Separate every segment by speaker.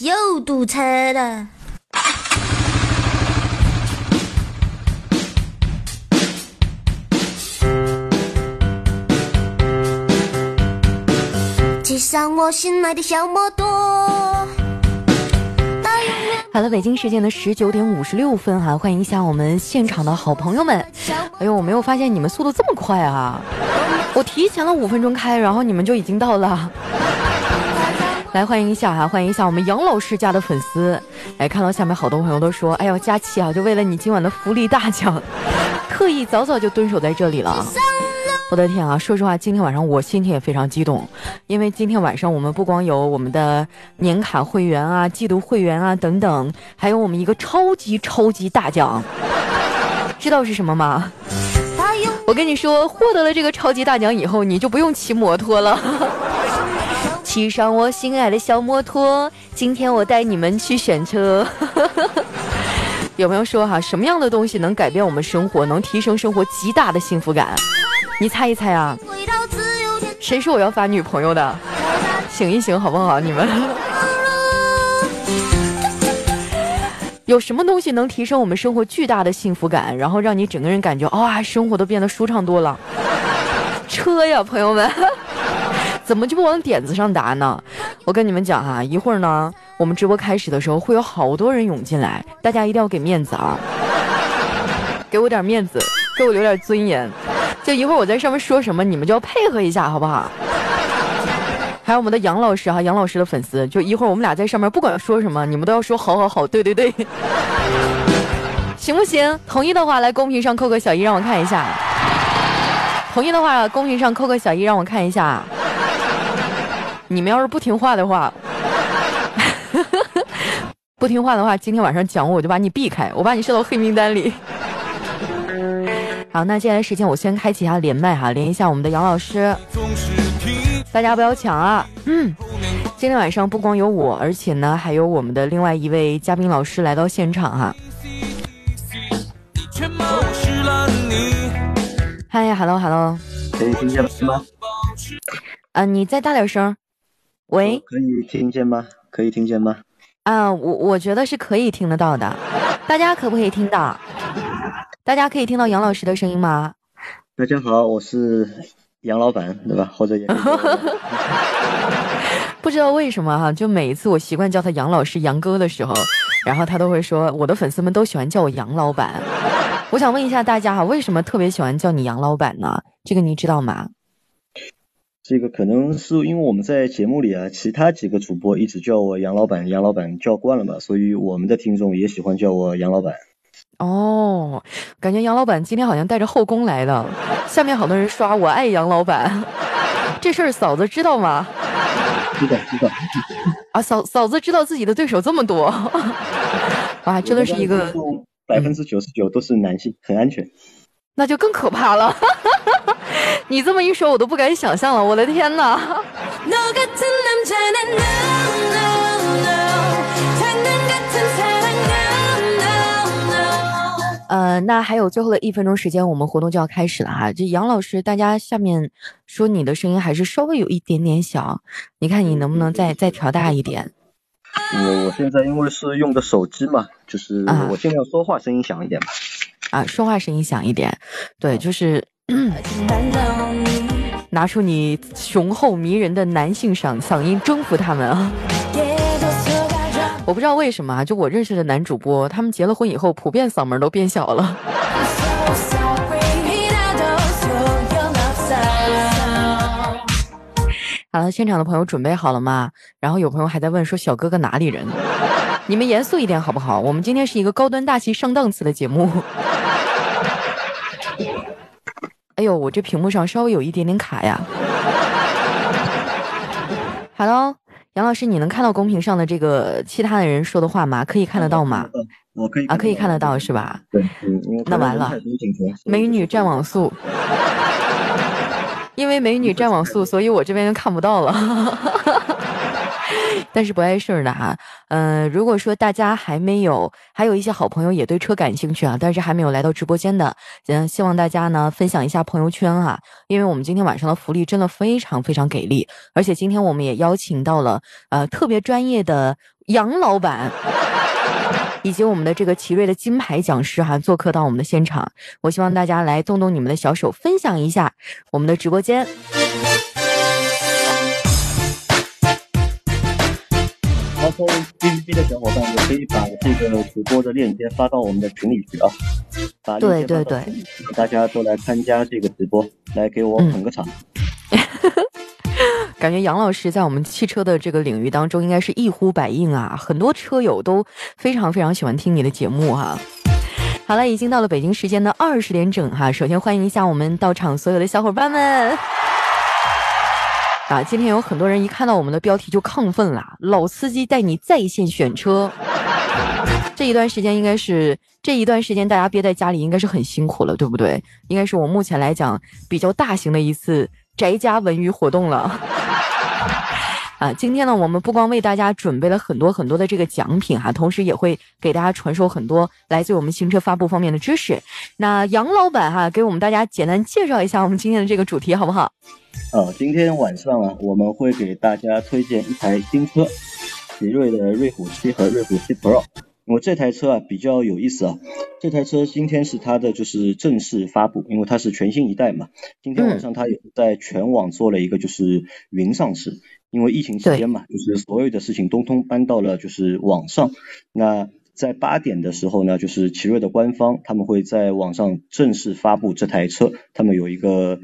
Speaker 1: 又堵车了。骑上我心爱的小摩托。
Speaker 2: 好了，北京时间的十九点五十六分哈，欢迎一下我们现场的好朋友们。哎呦，我没有发现你们速度这么快啊！我提前了五分钟开，然后你们就已经到了。来欢迎一下哈，欢迎一下我们杨老师家的粉丝。哎，看到下面好多朋友都说，哎呦，佳琪啊，就为了你今晚的福利大奖，特意早早就蹲守在这里了。我的天啊！说实话，今天晚上我心情也非常激动，因为今天晚上我们不光有我们的年卡会员啊、季度会员啊等等，还有我们一个超级超级大奖，知道是什么吗？我跟你说，获得了这个超级大奖以后，你就不用骑摩托了，骑上我心爱的小摩托，今天我带你们去选车。有朋友说哈，什么样的东西能改变我们生活，能提升生活极大的幸福感？你猜一猜啊？谁说我要发女朋友的？醒一醒好不好？你们 有什么东西能提升我们生活巨大的幸福感，然后让你整个人感觉哇，生活都变得舒畅多了？车呀，朋友们，怎么就不往点子上答呢？我跟你们讲哈，一会儿呢，我们直播开始的时候会有好多人涌进来，大家一定要给面子啊，给我点面子，给我留点尊严。就一会儿我在上面说什么，你们就要配合一下，好不好？还有我们的杨老师哈，杨老师的粉丝，就一会儿我们俩在上面不管说什么，你们都要说好好好，对对对，行不行？同意的话来公屏上扣个小一，让我看一下。同意的话，公屏上扣个小一，让我看一下。你们要是不听话的话，不听话的话，今天晚上讲我，我就把你避开，我把你设到黑名单里。好，那接下来时间我先开启一下连麦哈，连一下我们的杨老师，大家不要抢啊！嗯，今天晚上不光有我，而且呢还有我们的另外一位嘉宾老师来到现场哈。嗨，hello，hello，
Speaker 3: 可以听见吗？
Speaker 2: 啊，你再大点声。喂，
Speaker 3: 可以听见吗？可以听见吗？
Speaker 2: 啊，我我觉得是可以听得到的，大家可不可以听到？大家可以听到杨老师的声音吗？
Speaker 3: 大家好，我是杨老板，对吧？或者杨。
Speaker 2: 不知道为什么哈，就每一次我习惯叫他杨老师、杨哥的时候，然后他都会说，我的粉丝们都喜欢叫我杨老板。我想问一下大家哈，为什么特别喜欢叫你杨老板呢？这个你知道吗？
Speaker 3: 这个可能是因为我们在节目里啊，其他几个主播一直叫我杨老板、杨老板叫惯了嘛，所以我们的听众也喜欢叫我杨老板。
Speaker 2: 哦，感觉杨老板今天好像带着后宫来的，下面好多人刷我爱杨老板，这事儿嫂子知道吗？
Speaker 3: 知道知道。
Speaker 2: 啊，嫂嫂子知道自己的对手这么多，哇，真的是一个
Speaker 3: 百分之九十九都是男性，很安全。
Speaker 2: 那就更可怕了，你这么一说，我都不敢想象了，我的天哪！呃，那还有最后的一分钟时间，我们活动就要开始了哈。这杨老师，大家下面说你的声音还是稍微有一点点小，你看你能不能再再调大一点？
Speaker 3: 我我现在因为是用的手机嘛，就是我尽量说话声音响一点吧。
Speaker 2: 啊，说话声音响一点，对，就是 拿出你雄厚迷人的男性嗓嗓音征服他们啊。我不知道为什么啊，就我认识的男主播，他们结了婚以后，普遍嗓门都变小了。好了，现场的朋友准备好了吗？然后有朋友还在问说小哥哥哪里人？你们严肃一点好不好？我们今天是一个高端大气上档次的节目。哎呦，我这屏幕上稍微有一点点卡呀。Hello。杨老师，你能看到公屏上的这个其他的人说的话吗？可以看得到吗？
Speaker 3: 我可以
Speaker 2: 啊，可以看得到是吧？
Speaker 3: 对，
Speaker 2: 那完了，美女占网速，因为美女占网速，所以我这边就看不到了。但是不碍事儿的哈。嗯，如果说大家还没有，还有一些好朋友也对车感兴趣啊，但是还没有来到直播间的，嗯，希望大家呢分享一下朋友圈啊，因为我们今天晚上的福利真的非常非常给力，而且今天我们也邀请到了呃特别专业的杨老板。以及我们的这个奇瑞的金牌讲师哈，做客到我们的现场。我希望大家来动动你们的小手，分享一下我们的直播间。
Speaker 3: 然后 B B B 的小伙伴也可以把这个直播的链接发到我们的群里去啊。把
Speaker 2: 对对对，
Speaker 3: 大家都来参加这个直播，来给我捧个场。
Speaker 2: 感觉杨老师在我们汽车的这个领域当中应该是一呼百应啊，很多车友都非常非常喜欢听你的节目哈。好了，已经到了北京时间的二十点整哈，首先欢迎一下我们到场所有的小伙伴们。啊，今天有很多人一看到我们的标题就亢奋了，老司机带你在线选车。这一段时间应该是这一段时间大家憋在家里应该是很辛苦了，对不对？应该是我目前来讲比较大型的一次宅家文娱活动了。啊，今天呢，我们不光为大家准备了很多很多的这个奖品哈，同时也会给大家传授很多来自我们新车发布方面的知识。那杨老板哈，给我们大家简单介绍一下我们今天的这个主题好不好？
Speaker 3: 呃，今天晚上啊，我们会给大家推荐一台新车，奇瑞的瑞虎七和瑞虎七 Pro。我这台车啊比较有意思啊，这台车今天是它的就是正式发布，因为它是全新一代嘛。今天晚上它也在全网做了一个就是云上市，因为疫情期间嘛，就是所有的事情通通搬到了就是网上。那在八点的时候呢，就是奇瑞的官方他们会在网上正式发布这台车，他们有一个。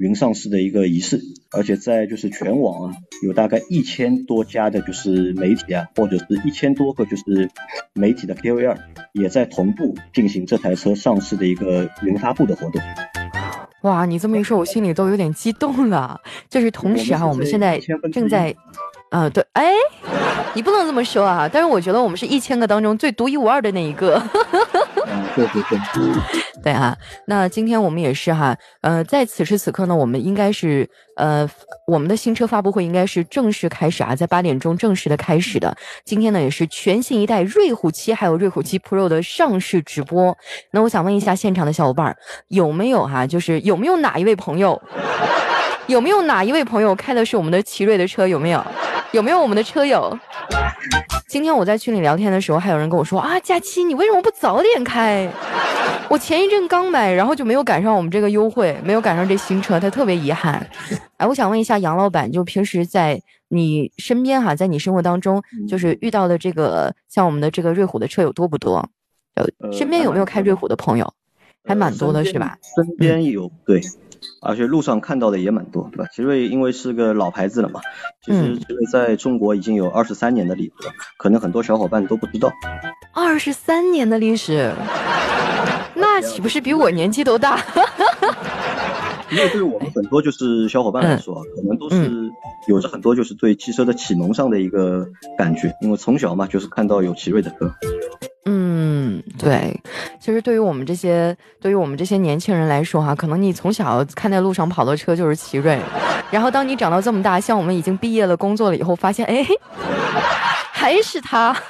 Speaker 3: 云上市的一个仪式，而且在就是全网啊，有大概一千多家的就是媒体啊，或者是一千多个就是媒体的 KOL 也在同步进行这台车上市的一个云发布的活动。
Speaker 2: 哇，你这么一说，我心里都有点激动了。就是同时啊，我们现在正在，呃，对，哎，你不能这么说啊。但是我觉得我们是一千个当中最独一无二的那一个。
Speaker 3: 对对对，
Speaker 2: 对啊，那今天我们也是哈，呃，在此时此刻呢，我们应该是呃，我们的新车发布会应该是正式开始啊，在八点钟正式的开始的。今天呢，也是全新一代瑞虎七还有瑞虎七 Pro 的上市直播。那我想问一下现场的小伙伴，有没有哈，就是有没有哪一位朋友，有没有哪一位朋友开的是我们的奇瑞的车？有没有？有没有我们的车友？今天我在群里聊天的时候，还有人跟我说啊，佳期你为什么不早点开？我前一阵刚买，然后就没有赶上我们这个优惠，没有赶上这新车，他特别遗憾。哎，我想问一下杨老板，就平时在你身边哈，在你生活当中，就是遇到的这个像我们的这个瑞虎的车友多不多？呃，身边有没有开瑞虎的朋友？还蛮多的是吧？
Speaker 3: 身边有对。而且路上看到的也蛮多，对吧？奇瑞因为是个老牌子了嘛，其实奇瑞在中国已经有二十三年的历史了，可能很多小伙伴都不知道。
Speaker 2: 二十三年的历史，那岂不是比我年纪都大？
Speaker 3: 因为对于我们很多就是小伙伴来说，可能都是有着很多就是对汽车的启蒙上的一个感觉，因为从小嘛就是看到有奇瑞的车。
Speaker 2: 嗯，对，其实对于我们这些对于我们这些年轻人来说哈，可能你从小看在路上跑的车就是奇瑞，然后当你长到这么大，像我们已经毕业了工作了以后，发现哎，还是他。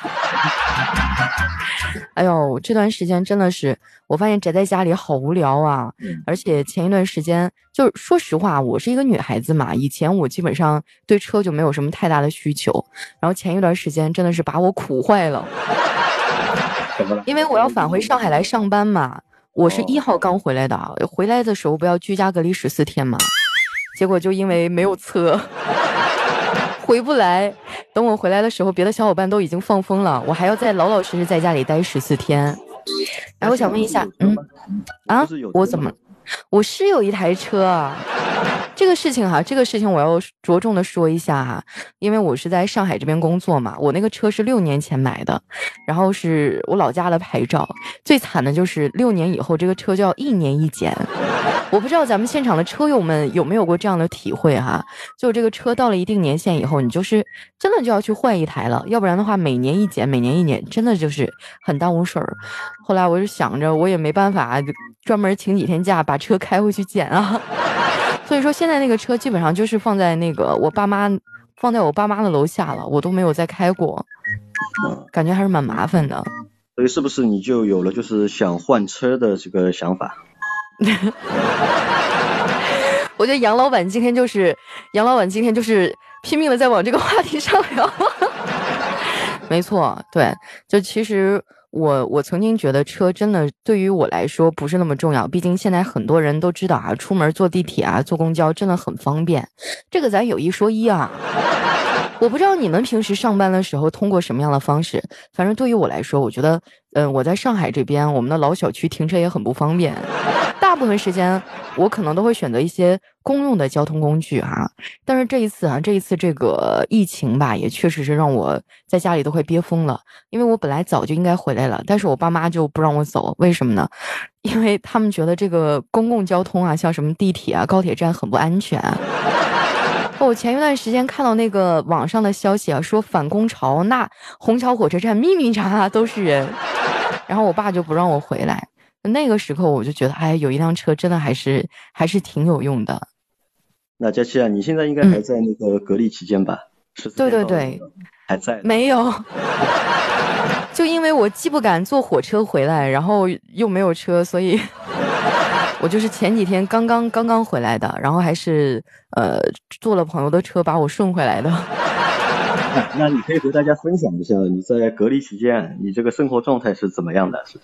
Speaker 2: 哎呦，这段时间真的是，我发现宅在家里好无聊啊！而且前一段时间，就是说实话，我是一个女孩子嘛，以前我基本上对车就没有什么太大的需求，然后前一段时间真的是把我苦坏了。因为我要返回上海来上班嘛，我是一号刚回来的，回来的时候不要居家隔离十四天嘛，结果就因为没有车，回不来。等我回来的时候，别的小伙伴都已经放风了，我还要再老老实实在家里待十四天。哎，我想问一下，嗯，啊，我怎么，我是有一台车啊。这个事情哈，这个事情我要着重的说一下哈，因为我是在上海这边工作嘛，我那个车是六年前买的，然后是我老家的牌照，最惨的就是六年以后这个车就要一年一检，我不知道咱们现场的车友们有没有过这样的体会哈，就这个车到了一定年限以后，你就是真的就要去换一台了，要不然的话每年一检，每年一检，真的就是很耽误事儿。后来我就想着，我也没办法，专门请几天假把车开回去检啊。所以说，现在那个车基本上就是放在那个我爸妈放在我爸妈的楼下了，我都没有再开过，
Speaker 3: 嗯，
Speaker 2: 感觉还是蛮麻烦的。
Speaker 3: 所以是不是你就有了就是想换车的这个想法？
Speaker 2: 我觉得杨老板今天就是杨老板今天就是拼命的在往这个话题上聊。没错，对，就其实我我曾经觉得车真的对于我来说不是那么重要，毕竟现在很多人都知道啊，出门坐地铁啊、坐公交真的很方便，这个咱有一说一啊。我不知道你们平时上班的时候通过什么样的方式，反正对于我来说，我觉得，嗯，我在上海这边，我们的老小区停车也很不方便，大部分时间我可能都会选择一些公用的交通工具哈。但是这一次啊，这一次这个疫情吧，也确实是让我在家里都快憋疯了，因为我本来早就应该回来了，但是我爸妈就不让我走，为什么呢？因为他们觉得这个公共交通啊，像什么地铁啊、高铁站很不安全。我前一段时间看到那个网上的消息啊，说反攻潮，那虹桥火车站密密匝匝都是人，然后我爸就不让我回来。那个时候我就觉得，哎，有一辆车真的还是还是挺有用的。
Speaker 3: 那佳琪啊，你现在应该还在那个隔离期间吧？是。
Speaker 2: 对对对，
Speaker 3: 还在。
Speaker 2: 没有，就因为我既不敢坐火车回来，然后又没有车，所以。我就是前几天刚刚刚刚回来的，然后还是呃坐了朋友的车把我顺回来的。
Speaker 3: 那 那你可以和大家分享一下你在隔离期间你这个生活状态是怎么样的？是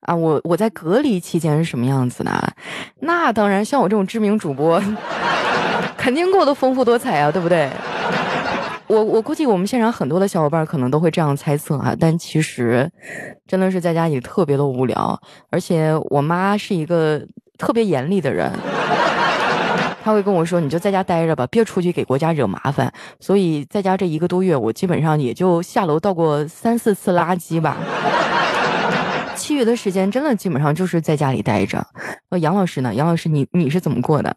Speaker 2: 啊，我我在隔离期间是什么样子的？那当然，像我这种知名主播，肯定过得丰富多彩啊，对不对？我我估计我们现场很多的小伙伴可能都会这样猜测哈，但其实真的是在家里特别的无聊，而且我妈是一个特别严厉的人，她会跟我说：“你就在家待着吧，别出去给国家惹麻烦。”所以在家这一个多月，我基本上也就下楼倒过三四次垃圾吧，其余的时间真的基本上就是在家里待着。呃，杨老师呢？杨老师，你你是怎么过的？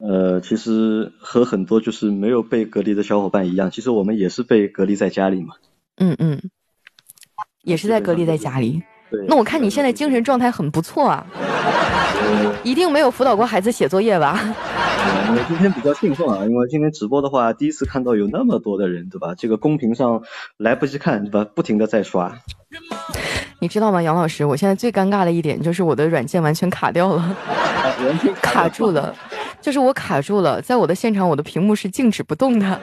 Speaker 3: 呃，其实和很多就是没有被隔离的小伙伴一样，其实我们也是被隔离在家里嘛。
Speaker 2: 嗯嗯，也是在隔离在家里。
Speaker 3: 对。
Speaker 2: 那我看你现在精神状态很不错啊，一定没有辅导过孩子写作业吧？
Speaker 3: 我今天比较兴奋啊，因为今天直播的话，第一次看到有那么多的人，对吧？这个公屏上来不及看，对吧？不停的在刷。
Speaker 2: 你知道吗，杨老师？我现在最尴尬的一点就是我的软件完全卡掉了，卡住了。就是我卡住了，在我的现场，我的屏幕是静止不动的，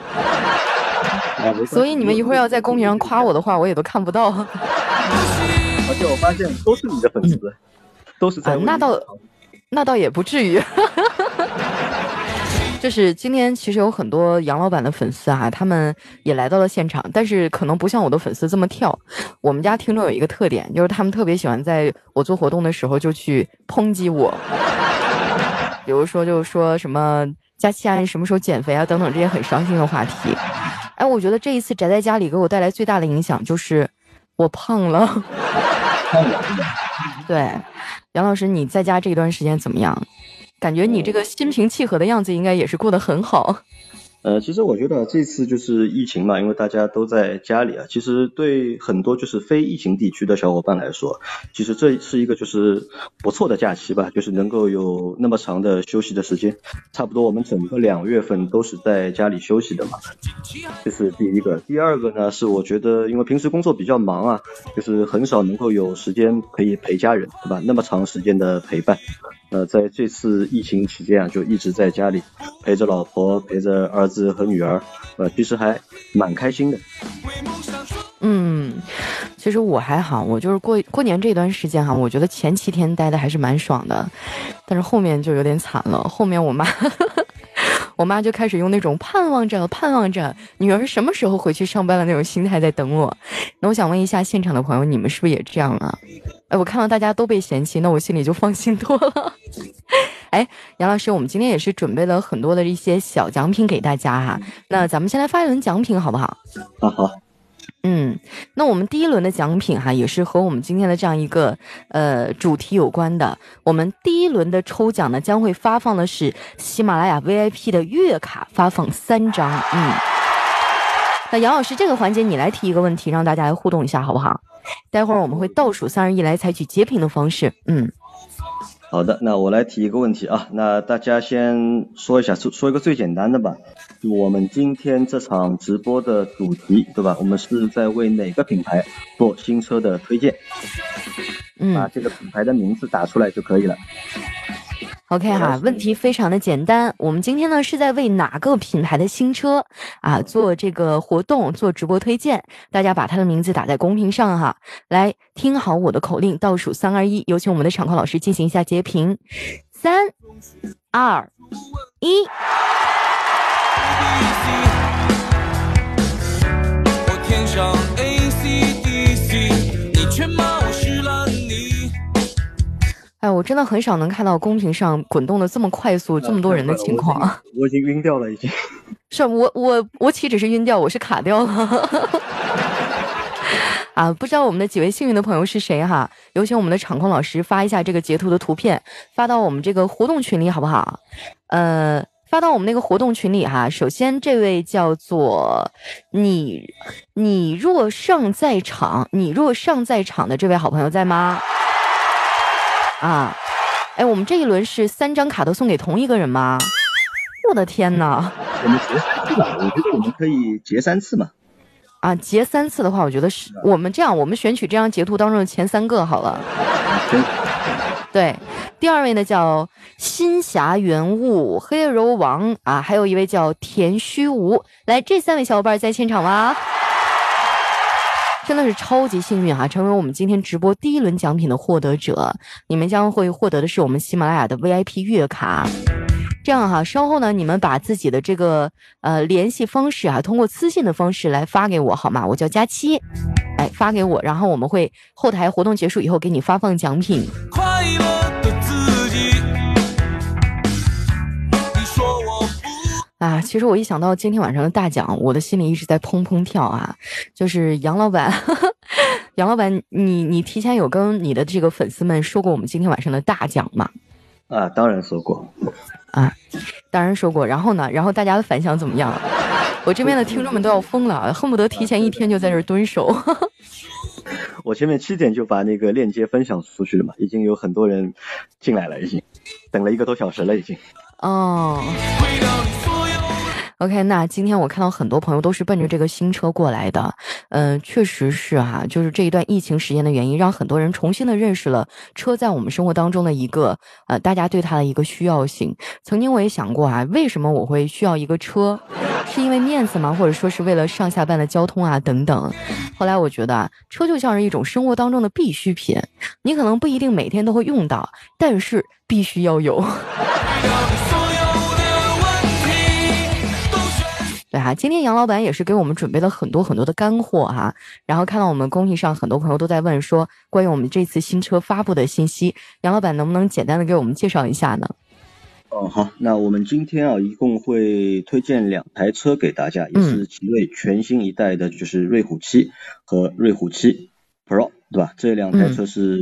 Speaker 2: 所以你们一会儿要在公屏上夸我的话，我也都看不到。
Speaker 3: 而且我发现都是你的粉丝，都是在
Speaker 2: 那倒那倒也不至于。就是今天其实有很多杨老板的粉丝啊，他们也来到了现场，但是可能不像我的粉丝这么跳。我们家听众有一个特点，就是他们特别喜欢在我做活动的时候就去抨击我。比如说，就是说什么佳期啊，你什么时候减肥啊？等等这些很伤心的话题。哎，我觉得这一次宅在家里给我带来最大的影响就是我胖了。
Speaker 3: 胖了。
Speaker 2: 对，杨老师，你在家这段时间怎么样？感觉你这个心平气和的样子，应该也是过得很好。
Speaker 3: 呃，其实我觉得这次就是疫情嘛，因为大家都在家里啊，其实对很多就是非疫情地区的小伙伴来说，其实这是一个就是不错的假期吧，就是能够有那么长的休息的时间，差不多我们整个两月份都是在家里休息的嘛，这是第一个。第二个呢，是我觉得因为平时工作比较忙啊，就是很少能够有时间可以陪家人，对吧？那么长时间的陪伴。呃，在这次疫情期间啊，就一直在家里陪着老婆，陪着儿子和女儿，呃，其实还蛮开心的。
Speaker 2: 嗯，其实我还好，我就是过过年这段时间哈，我觉得前七天待的还是蛮爽的，但是后面就有点惨了。后面我妈，我妈就开始用那种盼望着、盼望着女儿什么时候回去上班的那种心态在等我。那我想问一下现场的朋友，你们是不是也这样啊？哎，我看到大家都被嫌弃，那我心里就放心多了。哎，杨老师，我们今天也是准备了很多的一些小奖品给大家哈。那咱们先来发一轮奖品好不好？
Speaker 3: 好好。
Speaker 2: 嗯，那我们第一轮的奖品哈，也是和我们今天的这样一个呃主题有关的。我们第一轮的抽奖呢，将会发放的是喜马拉雅 VIP 的月卡，发放三张。嗯，那杨老师这个环节你来提一个问题，让大家来互动一下好不好？待会儿我们会倒数三二一来采取截屏的方式。嗯，
Speaker 3: 好的，那我来提一个问题啊。那大家先说一下，说说一个最简单的吧。就我们今天这场直播的主题，对吧？我们是在为哪个品牌做新车的推荐？
Speaker 2: 嗯，
Speaker 3: 把这个品牌的名字打出来就可以了。
Speaker 2: OK 哈，问题非常的简单。我们今天呢是在为哪个品牌的新车啊做这个活动做直播推荐？大家把它的名字打在公屏上哈。来听好我的口令，倒数三二一，有请我们的场控老师进行一下截屏。三、二、一。
Speaker 4: 我天上
Speaker 2: 哎，我真的很少能看到公屏上滚动的这么快速、这么多人的情况。
Speaker 3: 我已经晕掉了，已经。
Speaker 2: 是我我我岂止是晕掉，我是卡掉了。啊，不知道我们的几位幸运的朋友是谁哈？有请我们的场控老师发一下这个截图的图片，发到我们这个活动群里好不好？呃，发到我们那个活动群里哈。首先，这位叫做你你若尚在场，你若尚在场的这位好朋友在吗？啊，哎，我们这一轮是三张卡都送给同一个人吗？我的天呐！
Speaker 3: 我们结三次吧，我觉得我们可以结三次嘛。
Speaker 2: 啊，截三次的话，我觉得是我们这样，我们选取这张截图当中的前三个好了。对，第二位呢叫新霞原物黑柔王啊，还有一位叫田虚无，来，这三位小伙伴在现场吗？真的是超级幸运哈、成为我们今天直播第一轮奖品的获得者。你们将会获得的是我们喜马拉雅的 VIP 月卡。这样哈，稍后呢，你们把自己的这个呃联系方式啊，通过私信的方式来发给我好吗？我叫佳期，哎，发给我，然后我们会后台活动结束以后给你发放奖品。
Speaker 4: 快乐的自
Speaker 2: 啊，其实我一想到今天晚上的大奖，我的心里一直在砰砰跳啊！就是杨老板，杨老板，你你提前有跟你的这个粉丝们说过我们今天晚上的大奖吗？
Speaker 3: 啊，当然说过。
Speaker 2: 啊，当然说过。然后呢，然后大家的反响怎么样？我这边的听众们都要疯了，恨不得提前一天就在这儿蹲守。
Speaker 3: 我前面七点就把那个链接分享出去了嘛，已经有很多人进来了，已经等了一个多小时了，已经。
Speaker 2: 哦。，OK，那今天我看到很多朋友都是奔着这个新车过来的，嗯、确实是哈、就是这一段疫情时间的原因，让很多人重新的认识了车在我们生活当中的一个呃，大家对它的一个需要性。曾经我也想过啊，为什么我会需要一个车？是因为面子吗？或者说是为了上下班的交通啊等等？后来我觉得啊，车就像是一种生活当中的必需品，你可能不一定每天都会用到，但是必须要有。对哈、今天杨老板也是给我们准备了很多很多的干货哈、然后看到我们公屏上很多朋友都在问说关于我们这次新车发布的信息，杨老板能不能简单的给我们介绍一下呢？
Speaker 3: 哦，好，那我们今天啊，一共会推荐两台车给大家，也是奇瑞全新一代的，就是瑞虎七和瑞虎七 Pro，对吧？这两台车是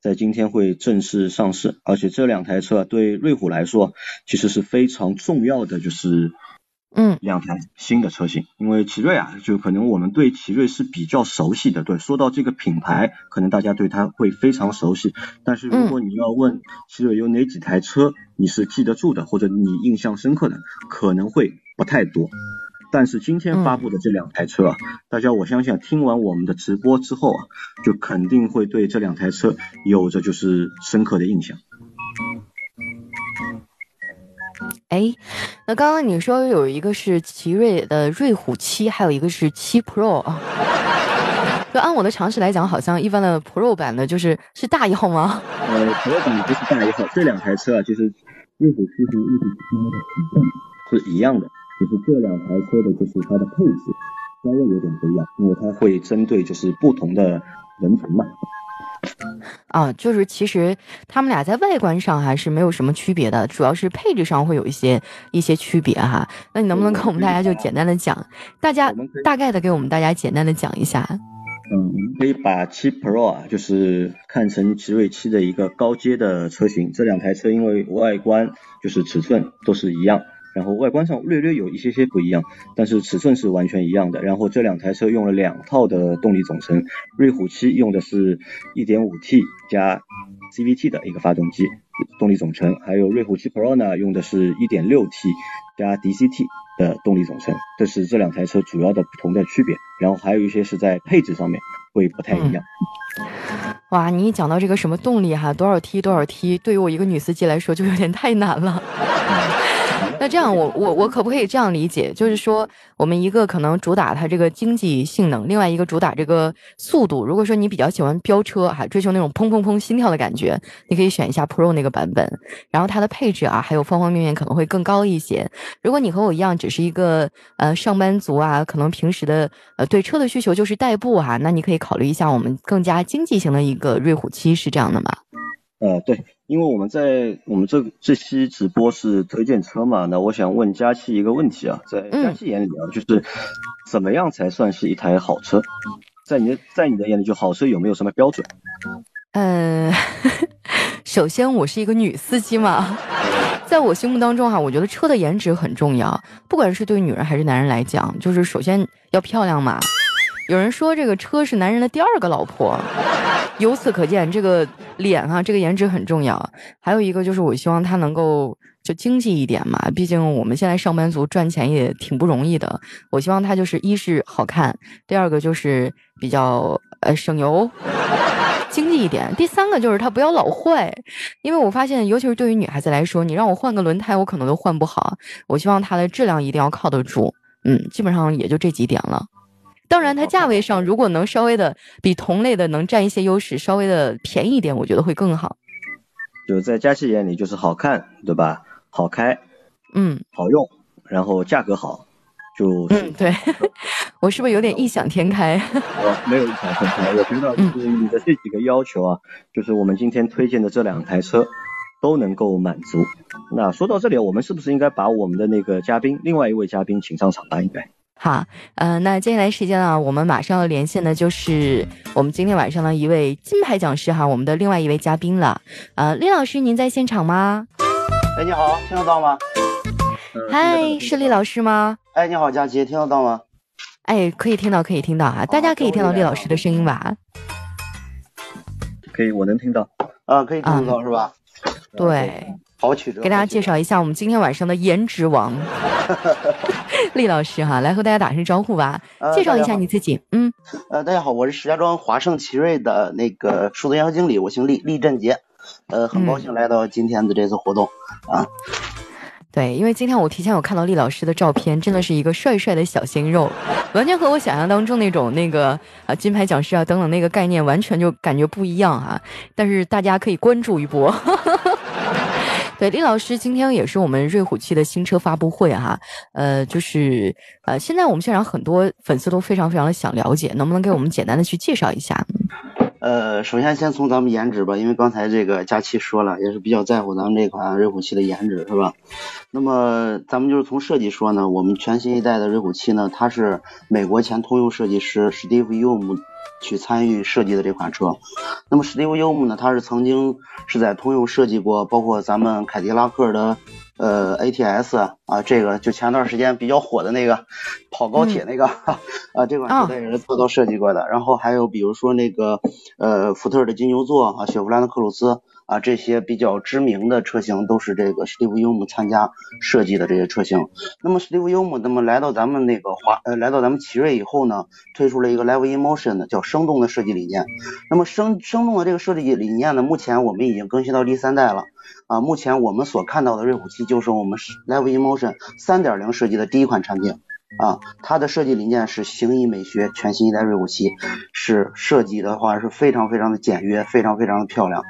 Speaker 3: 在今天会正式上市，而且这两台车啊，对瑞虎来说其实是非常重要的，就是
Speaker 2: 嗯。
Speaker 3: 两台新的车型，因为奇瑞啊，就可能我们对奇瑞是比较熟悉的，对，说到这个品牌，可能大家对它会非常熟悉，但是如果你要问奇瑞有哪几台车你是记得住的，或者你印象深刻的，可能会不太多。但是今天发布的这两台车啊，大家我相信啊听完我们的直播之后啊，就肯定会对这两台车有着就是深刻的印象。
Speaker 2: 哎，那刚刚你说有一个是奇瑞的瑞虎七，还有一个是七 Pro 啊。就按我的常识来讲，好像一般的 Pro 版的就是是大一号吗？
Speaker 3: 呃，Pro 版不是大一号，这两台车啊，就是瑞虎七和瑞虎七的尺寸是一样的，就是这两台车的就是它的配置稍微有点不一样，因为它会针对就是不同的人群嘛。
Speaker 2: 啊，就是其实他们俩在外观上还是没有什么区别的，主要是配置上会有一些一些区别哈。那你能不能跟我们大家就简单的讲，大家大概的给我们大家简单的讲一下？
Speaker 3: 嗯，我们可以把七 Pro 啊，就是看成奇瑞七的一个高阶的车型。这两台车因为外观就是尺寸都是一样，然后外观上略略有一些些不一样，但是尺寸是完全一样的。然后这两台车用了两套的动力总成，瑞虎七用的是 1.5T 加 CVT 的一个发动机动力总成，还有瑞虎七 Pro 呢用的是 1.6T 加 DCT 的动力总成，这是这两台车主要的不同的区别。然后还有一些是在配置上面会不太一样。
Speaker 2: 哇，你一讲到这个什么动力哈，多少 T 多少 T，对于我一个女司机来说就有点太难了。那这样，我我我可不可以这样理解？就是说，我们一个可能主打它这个经济性能，另外一个主打这个速度。如果说你比较喜欢飙车，还追求那种砰砰砰心跳的感觉，你可以选一下 Pro 那个版本。然后它的配置啊，还有方方面面可能会更高一些。如果你和我一样，只是一个呃上班族啊，可能平时的呃对车的需求就是代步啊，那你可以考虑一下我们更加经济型的一个瑞虎七，是这样的吗？
Speaker 3: 呃，对，因为我们在我们这这期直播是推荐车嘛，那我想问佳期一个问题啊，在佳期眼里啊，就是怎么样才算是一台好车？在你的在你的眼里，就好车有没有什么标准？
Speaker 2: 嗯，首先我是一个女司机嘛，在我心目当中哈，我觉得车的颜值很重要，不管是对女人还是男人来讲，就是首先要漂亮嘛。有人说这个车是男人的第二个老婆，由此可见，这个脸哈，这个颜值很重要。还有一个就是，我希望他能够就经济一点嘛，毕竟我们现在上班族赚钱也挺不容易的。我希望他就是一是好看，第二个就是比较呃省油，经济一点。第三个就是他不要老坏，因为我发现，尤其是对于女孩子来说，你让我换个轮胎，我可能都换不好。我希望它的质量一定要靠得住。嗯，基本上也就这几点了。当然，它价位上如果能稍微的比同类的能占一些优势，稍微的便宜一点，我觉得会更好。
Speaker 3: 就在佳琪眼里，就是好看，对吧？好开，
Speaker 2: 嗯，
Speaker 3: 好用，然后价格好，就
Speaker 2: 嗯，对 我是不是有点异想天开？
Speaker 3: 我 没有异想天开，我觉得就是你的这几个要求啊，就是我们今天推荐的这两台车都能够满足。那说到这里，我们是不是应该把我们的那个嘉宾，另外一位嘉宾请上场吧？应该。
Speaker 2: 好，呃，那接下来时间啊，我们马上要连线的就是我们今天晚上的一位金牌讲师哈，我们的另外一位嘉宾了。呃，李老师，您在现场吗？
Speaker 5: 哎，你好，听得到吗？
Speaker 2: 嗨，是李老师吗？
Speaker 5: 哎，你好，佳琪，听得到吗？
Speaker 2: 哎，可以听到，可以听到啊，大家可以听到李老师的声音吧？
Speaker 3: 可以，我能听到。
Speaker 5: 啊，可以听得到是吧？
Speaker 2: 对，
Speaker 5: 好曲折。
Speaker 2: 给大家介绍一下我们今天晚上的颜值王。厉老师哈，来和大家打声招呼吧，介绍一下你自己。嗯，
Speaker 5: 呃，大家好，我是石家庄华盛奇瑞的那个数字营销经理，我姓厉，厉振杰。呃，很高兴来到今天的这次活动啊。
Speaker 2: 对，因为今天我提前有看到厉老师的照片，真的是一个帅帅的小鲜肉，完全和我想象当中那种那个啊金牌讲师啊等等那个概念完全就感觉不一样哈。但是大家可以关注一波。对，李老师今天也是我们瑞虎七的新车发布会哈，呃，就是呃，现在我们现场很多粉丝都非常非常的想了解，能不能给我们简单的去介绍一下？
Speaker 5: 呃，首先先从咱们颜值吧，因为刚才这个佳琪说了，也是比较在乎咱们这款瑞虎七的颜值，是吧？那么咱们就是从设计说呢，我们全新一代的瑞虎七呢，它是美国前通用设计师史蒂夫·尤姆。去参与设计的这款车，那么史蒂夫·尤姆呢？他是曾经是在通用设计过，包括咱们凯迪拉克的呃 ATS 啊，这个就前段时间比较火的那个跑高铁那个啊，这款车他也是做到设计过的。然后还有比如说那个呃福特的金牛座啊，雪佛兰的克鲁兹。啊，这些比较知名的车型都是这个 Steve y u m 参加设计的这些车型。那么 Steve y u m 那么来到咱们那个华呃来到咱们奇瑞以后呢，推出了一个 Live in Motion 的叫生动的设计理念。那么生生动的这个设计理念呢，目前我们已经更新到第三代了。啊，目前我们所看到的瑞虎七就是我们 Live in Motion 三点零设计的第一款产品。啊，它的设计理念是形意美学，全新一代瑞虎七是设计的话是非常非常的简约，非常非常的漂亮。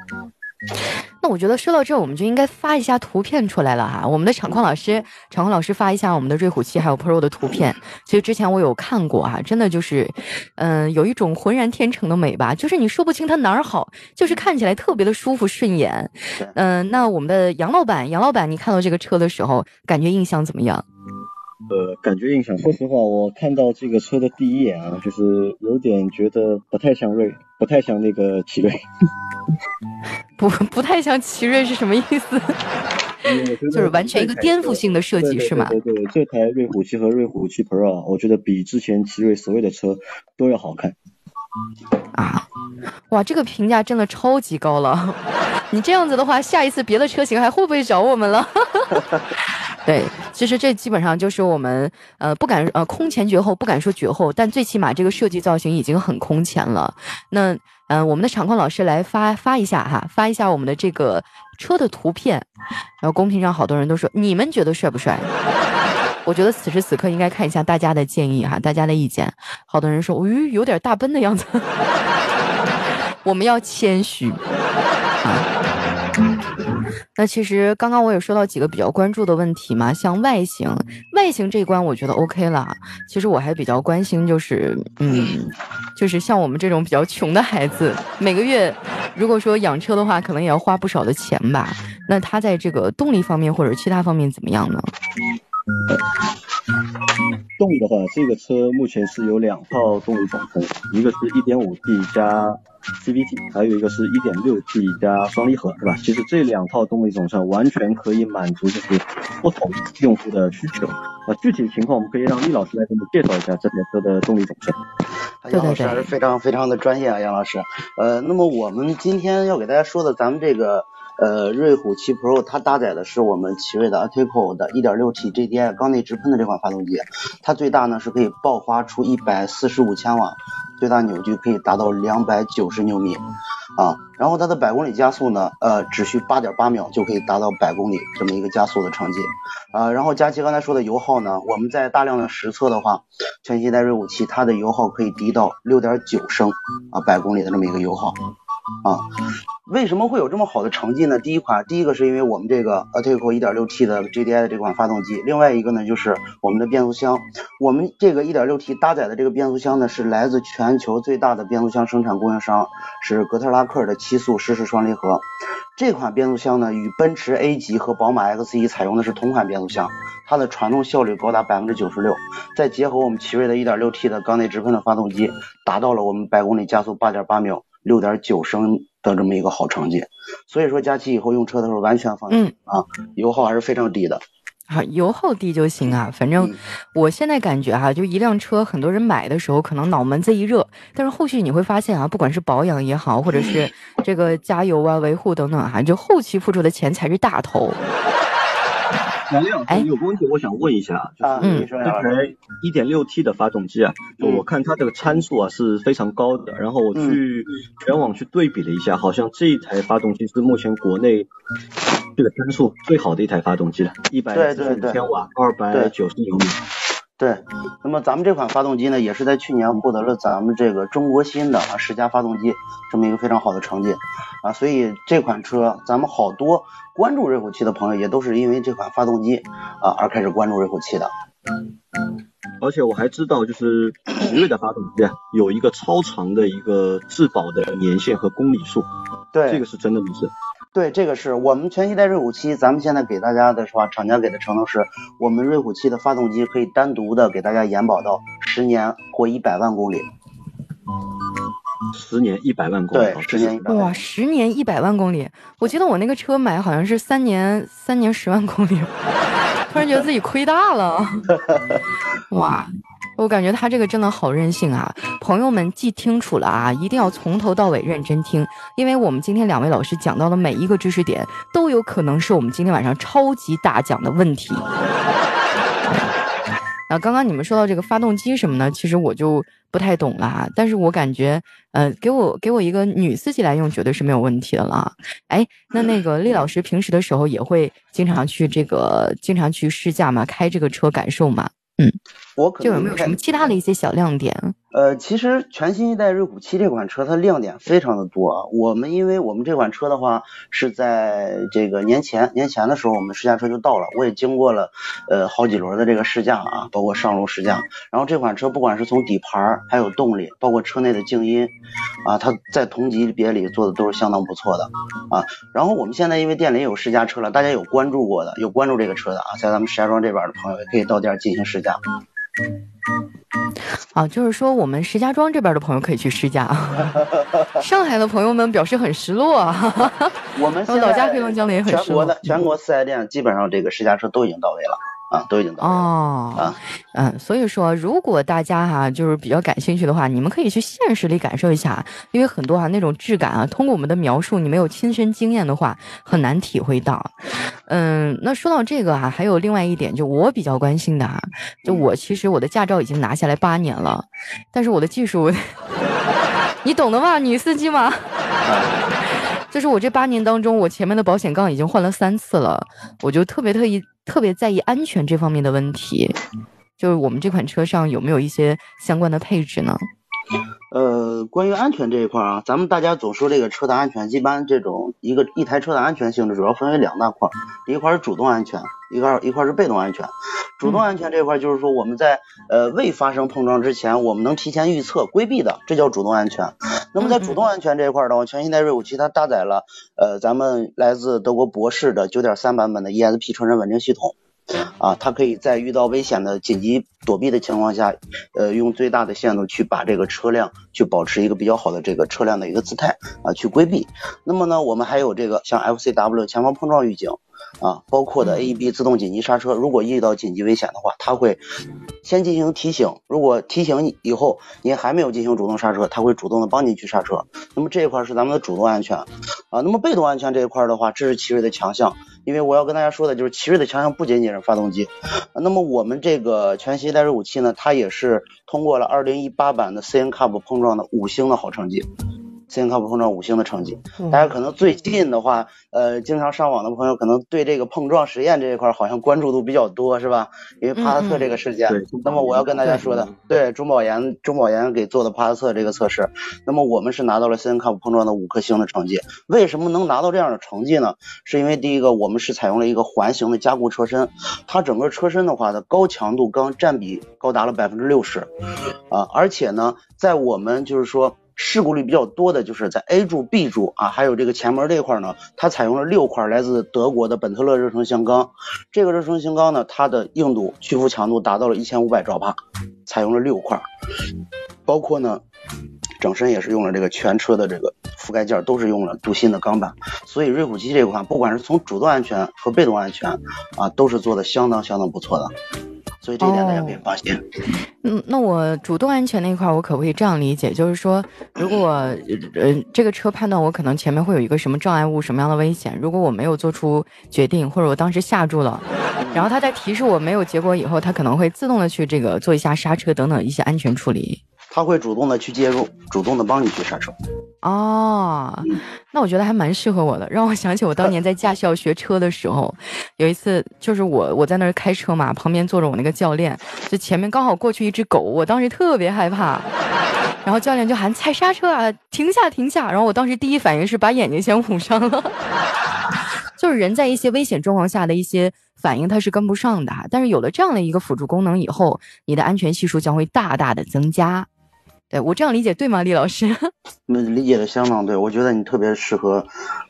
Speaker 2: 那我觉得说到这，我们就应该发一下图片出来了哈。我们的场控老师，场控老师发一下我们的瑞虎七还有 Pro 的图片。其实之前我有看过哈，真的就是，嗯，有一种浑然天成的美吧，就是你说不清它哪儿好，就是看起来特别的舒服顺眼。嗯，那我们的杨老板，杨老板，你看到这个车的时候，感觉印象怎么样？
Speaker 3: 呃，感觉印象，说实话，我看到这个车的第一眼啊，就是有点觉得不太像瑞，不太像那个奇瑞。
Speaker 2: 不，不太像奇瑞是什么意思？就是完全一个颠覆性的设计，是吗？
Speaker 3: 对对对，这台瑞虎七和瑞虎七 Pro，我觉得比之前奇瑞所有的车都要好看。
Speaker 2: 啊，哇，这个评价真的超级高了！你这样子的话，下一次别的车型还会不会找我们了？对，其实这基本上就是我们呃不敢呃空前绝后，不敢说绝后，但最起码这个设计造型已经很空前了。那嗯，我们的场控老师来发发一下哈，发一下我们的这个车的图片，然后公屏上好多人都说你们觉得帅不帅？我觉得此时此刻应该看一下大家的建议哈，大家的意见。好多人说，咦，有点大奔的样子。我们要谦虚啊。那其实刚刚我也说到几个比较关注的问题嘛，像外形，外形这一关我觉得 OK 了。其实我还比较关心，就是嗯，就是像我们这种比较穷的孩子，每个月如果说养车的话，可能也要花不少的钱吧。那他在这个动力方面或者其他方面怎么样呢？
Speaker 3: 动力的话，这个车目前是有两套动力总成，一个是 1.5T 加 CVT，还有一个是 1.6T 加双离合，是吧？其实这两套动力总成完全可以满足就是不同用户的需求。啊，具体情况我们可以让厉老师来给我们介绍一下这台车的动力总成。
Speaker 5: 杨老师还是非常非常的专业啊，杨老师。呃，那么我们今天要给大家说的，咱们这个。呃，瑞虎7 Pro 它搭载的是我们奇瑞的 Ateco 的 1.6T JDI 缸内直喷的这款发动机，它最大呢是可以爆发出145千瓦，最大扭矩可以达到290牛米啊。然后它的百公里加速呢，呃，只需8.8秒就可以达到百公里这么一个加速的成绩啊。然后佳琪刚才说的油耗呢，我们在大量的实测的话，全新一代瑞虎7它的油耗可以低到6.9升啊百公里的这么一个油耗。啊，为什么会有这么好的成绩呢？第一款，第一个是因为我们这个 Ateco 1.6T 的 JDI 的这款发动机，另外一个呢就是我们的变速箱。我们这个 1.6T 搭载的这个变速箱呢是来自全球最大的变速箱生产供应商，是格特拉克的七速湿式双离合。这款变速箱呢与奔驰 A 级和宝马 X1 采用的是同款变速箱，它的传动效率高达百分之九十六，再结合我们奇瑞的 1.6T 的缸内直喷的发动机，达到了我们百公里加速八点八秒。六点九升的这么一个好成绩，所以说佳琪以后用车的时候完全放心啊，油耗还是非常低的。
Speaker 2: 啊，油耗低就行啊，反正我现在感觉哈，就一辆车，很多人买的时候可能脑门子一热，但是后续你会发现啊，不管是保养也好，或者是这个加油啊、维护等等哈，就后期付出的钱才是大头。
Speaker 3: 杨亮，有个问题我想问一下，就是这台一点六 T 的发动机啊，就我看它这个参数啊是非常高的，然后我去全网去对比了一下，好像这一台发动机是目前国内这个参数最好的一台发动机了，一百四十五千瓦，二百九十牛米。
Speaker 5: 对，那么咱们这款发动机呢，也是在去年获得了咱们这个中国新的啊十佳发动机这么一个非常好的成绩啊，所以这款车咱们好多关注瑞虎七的朋友也都是因为这款发动机啊而开始关注瑞虎七的。
Speaker 3: 而且我还知道，就是奇瑞的发动机啊，有一个超长的一个质保的年限和公里数，
Speaker 5: 对，
Speaker 3: 这个是真的不是？
Speaker 5: 对，这个是我们全新一代瑞虎七，咱们现在给大家的是吧？厂家给的承诺是，我们瑞虎七的发动机可以单独的给大家延保到十年或一百万公里。
Speaker 3: 十年一百万公里，
Speaker 5: 对，十年一百。
Speaker 2: 哇，十年一百万公里，我记得我那个车买好像是三年，三年十万公里，突然觉得自己亏大了。哇。我感觉他这个真的好任性啊！朋友们记清楚了啊，一定要从头到尾认真听，因为我们今天两位老师讲到的每一个知识点，都有可能是我们今天晚上超级大奖的问题。啊，刚刚你们说到这个发动机什么呢？其实我就不太懂了啊，但是我感觉，呃，给我给我一个女司机来用，绝对是没有问题的了。哎，那那个厉老师平时的时候也会经常去这个，经常去试驾吗？开这个车感受吗？嗯，
Speaker 5: 我可
Speaker 2: 就有没有什么其他的一些小亮点？
Speaker 5: 呃，其实全新一代瑞虎七这款车它亮点非常的多啊。我们因为我们这款车的话是在这个年前年前的时候我们试驾车就到了，我也经过了呃好几轮的这个试驾啊，包括上路试驾。然后这款车不管是从底盘还有动力，包括车内的静音啊，它在同级别里做的都是相当不错的啊。然后我们现在因为店里有试驾车了，大家有关注过的，有关注这个车的啊，在咱们石家庄这边的朋友也可以到店进行试驾。
Speaker 2: 啊，就是说我们石家庄这边的朋友可以去试驾，上海的朋友们表示很失落啊。
Speaker 5: 我们
Speaker 2: 我老家黑龙江的也很失落
Speaker 5: 全国的。全国四 S 店基本上这个试驾车都已经到位了啊，都已经到了。
Speaker 2: 哦
Speaker 5: 啊，
Speaker 2: 嗯，所以说，如果大家哈、就是比较感兴趣的话，你们可以去现实里感受一下，因为很多啊那种质感啊，通过我们的描述，你没有亲身经验的话，很难体会到。嗯，那说到这个啊、还有另外一点，就我比较关心的啊，就我其实我的驾照已经拿下来八年了，但是我的技术，你懂的吧？女司机嘛。就是我这八年当中，我前面的保险杠已经换了三次了，我就特别特意特别在意安全这方面的问题。就是我们这款车上有没有一些相关的配置呢？
Speaker 5: 呃，关于安全这一块儿啊，咱们大家总说这个车的安全，一般这种一个一台车的安全性质主要分为两大块儿，一块儿是主动安全，一块儿一块儿是被动安全。主动安全这块儿就是说我们在呃未发生碰撞之前，我们能提前预测规避的，这叫主动安全。那么在主动安全这一块儿的话，全新一代瑞虎七它搭载了呃咱们来自德国博世的9.3版本的 ESP 车身稳定系统。啊，它可以在遇到危险的紧急躲避的情况下，呃，用最大的限度去把这个车辆去保持一个比较好的这个车辆的一个姿态啊，去规避。那么呢，我们还有这个像 FCW 前方碰撞预警啊，包括的 AEB 自动紧急刹车，如果遇到紧急危险的话，它会先进行提醒，如果提醒你以后您还没有进行主动刹车，它会主动的帮您去刹车。那么这一块是咱们的主动安全啊，那么被动安全这一块的话，这是奇瑞的强项。因为我要跟大家说的就是奇瑞的强项不仅仅是发动机，那么我们这个全新一代瑞虎七呢，它也是通过了2018版的 CN Cup 碰撞的五星的好成绩。CN Cup 碰撞五星的成绩，大家可能最近的话，呃，经常上网的朋友可能对这个碰撞实验这一块好像关注度比较多，是吧？因为帕萨特这个事件。
Speaker 3: 对
Speaker 5: 那么我要跟大家说的，对中保研中保研给做的帕萨特这个测试，那么我们是拿到了 CN Cup 碰撞的五颗星的成绩。为什么能拿到这样的成绩呢？是因为第一个，我们是采用了一个环形的加固车身，它整个车身的话的高强度钢占比高达了百分之六十，啊，而且呢，在我们就是说。事故率比较多的就是在 A 柱、B 柱啊，还有这个前门这块呢，它采用了六块来自德国的本特勒热成型钢。这个热成型钢呢，它的硬度、屈服强度达到了一千五百兆帕，采用了六块，包括呢。整身也是用了这个全车的这个覆盖件都是用了镀锌的钢板，所以瑞虎七这款不管是从主动安全和被动安全啊，都是做的相当相当不错的，所以这一点大家可以放心。
Speaker 2: 嗯，那我主动安全那块儿，我可不可以这样理解？就是说，如果呃这个车判断我可能前面会有一个什么障碍物、什么样的危险，如果我没有做出决定，或者我当时吓住了，然后它在提示我没有结果以后，它可能会自动的去这个做一下刹车等等一些安全处理。
Speaker 5: 它会主动的去介入，主动的帮你去刹车。
Speaker 2: 哦，那我觉得还蛮适合我的，让我想起我当年在驾校学车的时候，有一次就是我我在那儿开车嘛，旁边坐着我那个教练，就前面刚好过去一只狗，我当时特别害怕，然后教练就喊踩刹车啊，停下停下，然后我当时第一反应是把眼睛先捂上了，就是人在一些危险状况下的一些反应它是跟不上的，但是有了这样的一个辅助功能以后，你的安全系数将会大大的增加。对我这样理解对吗，李老师？
Speaker 5: 那理解的相当对，我觉得你特别适合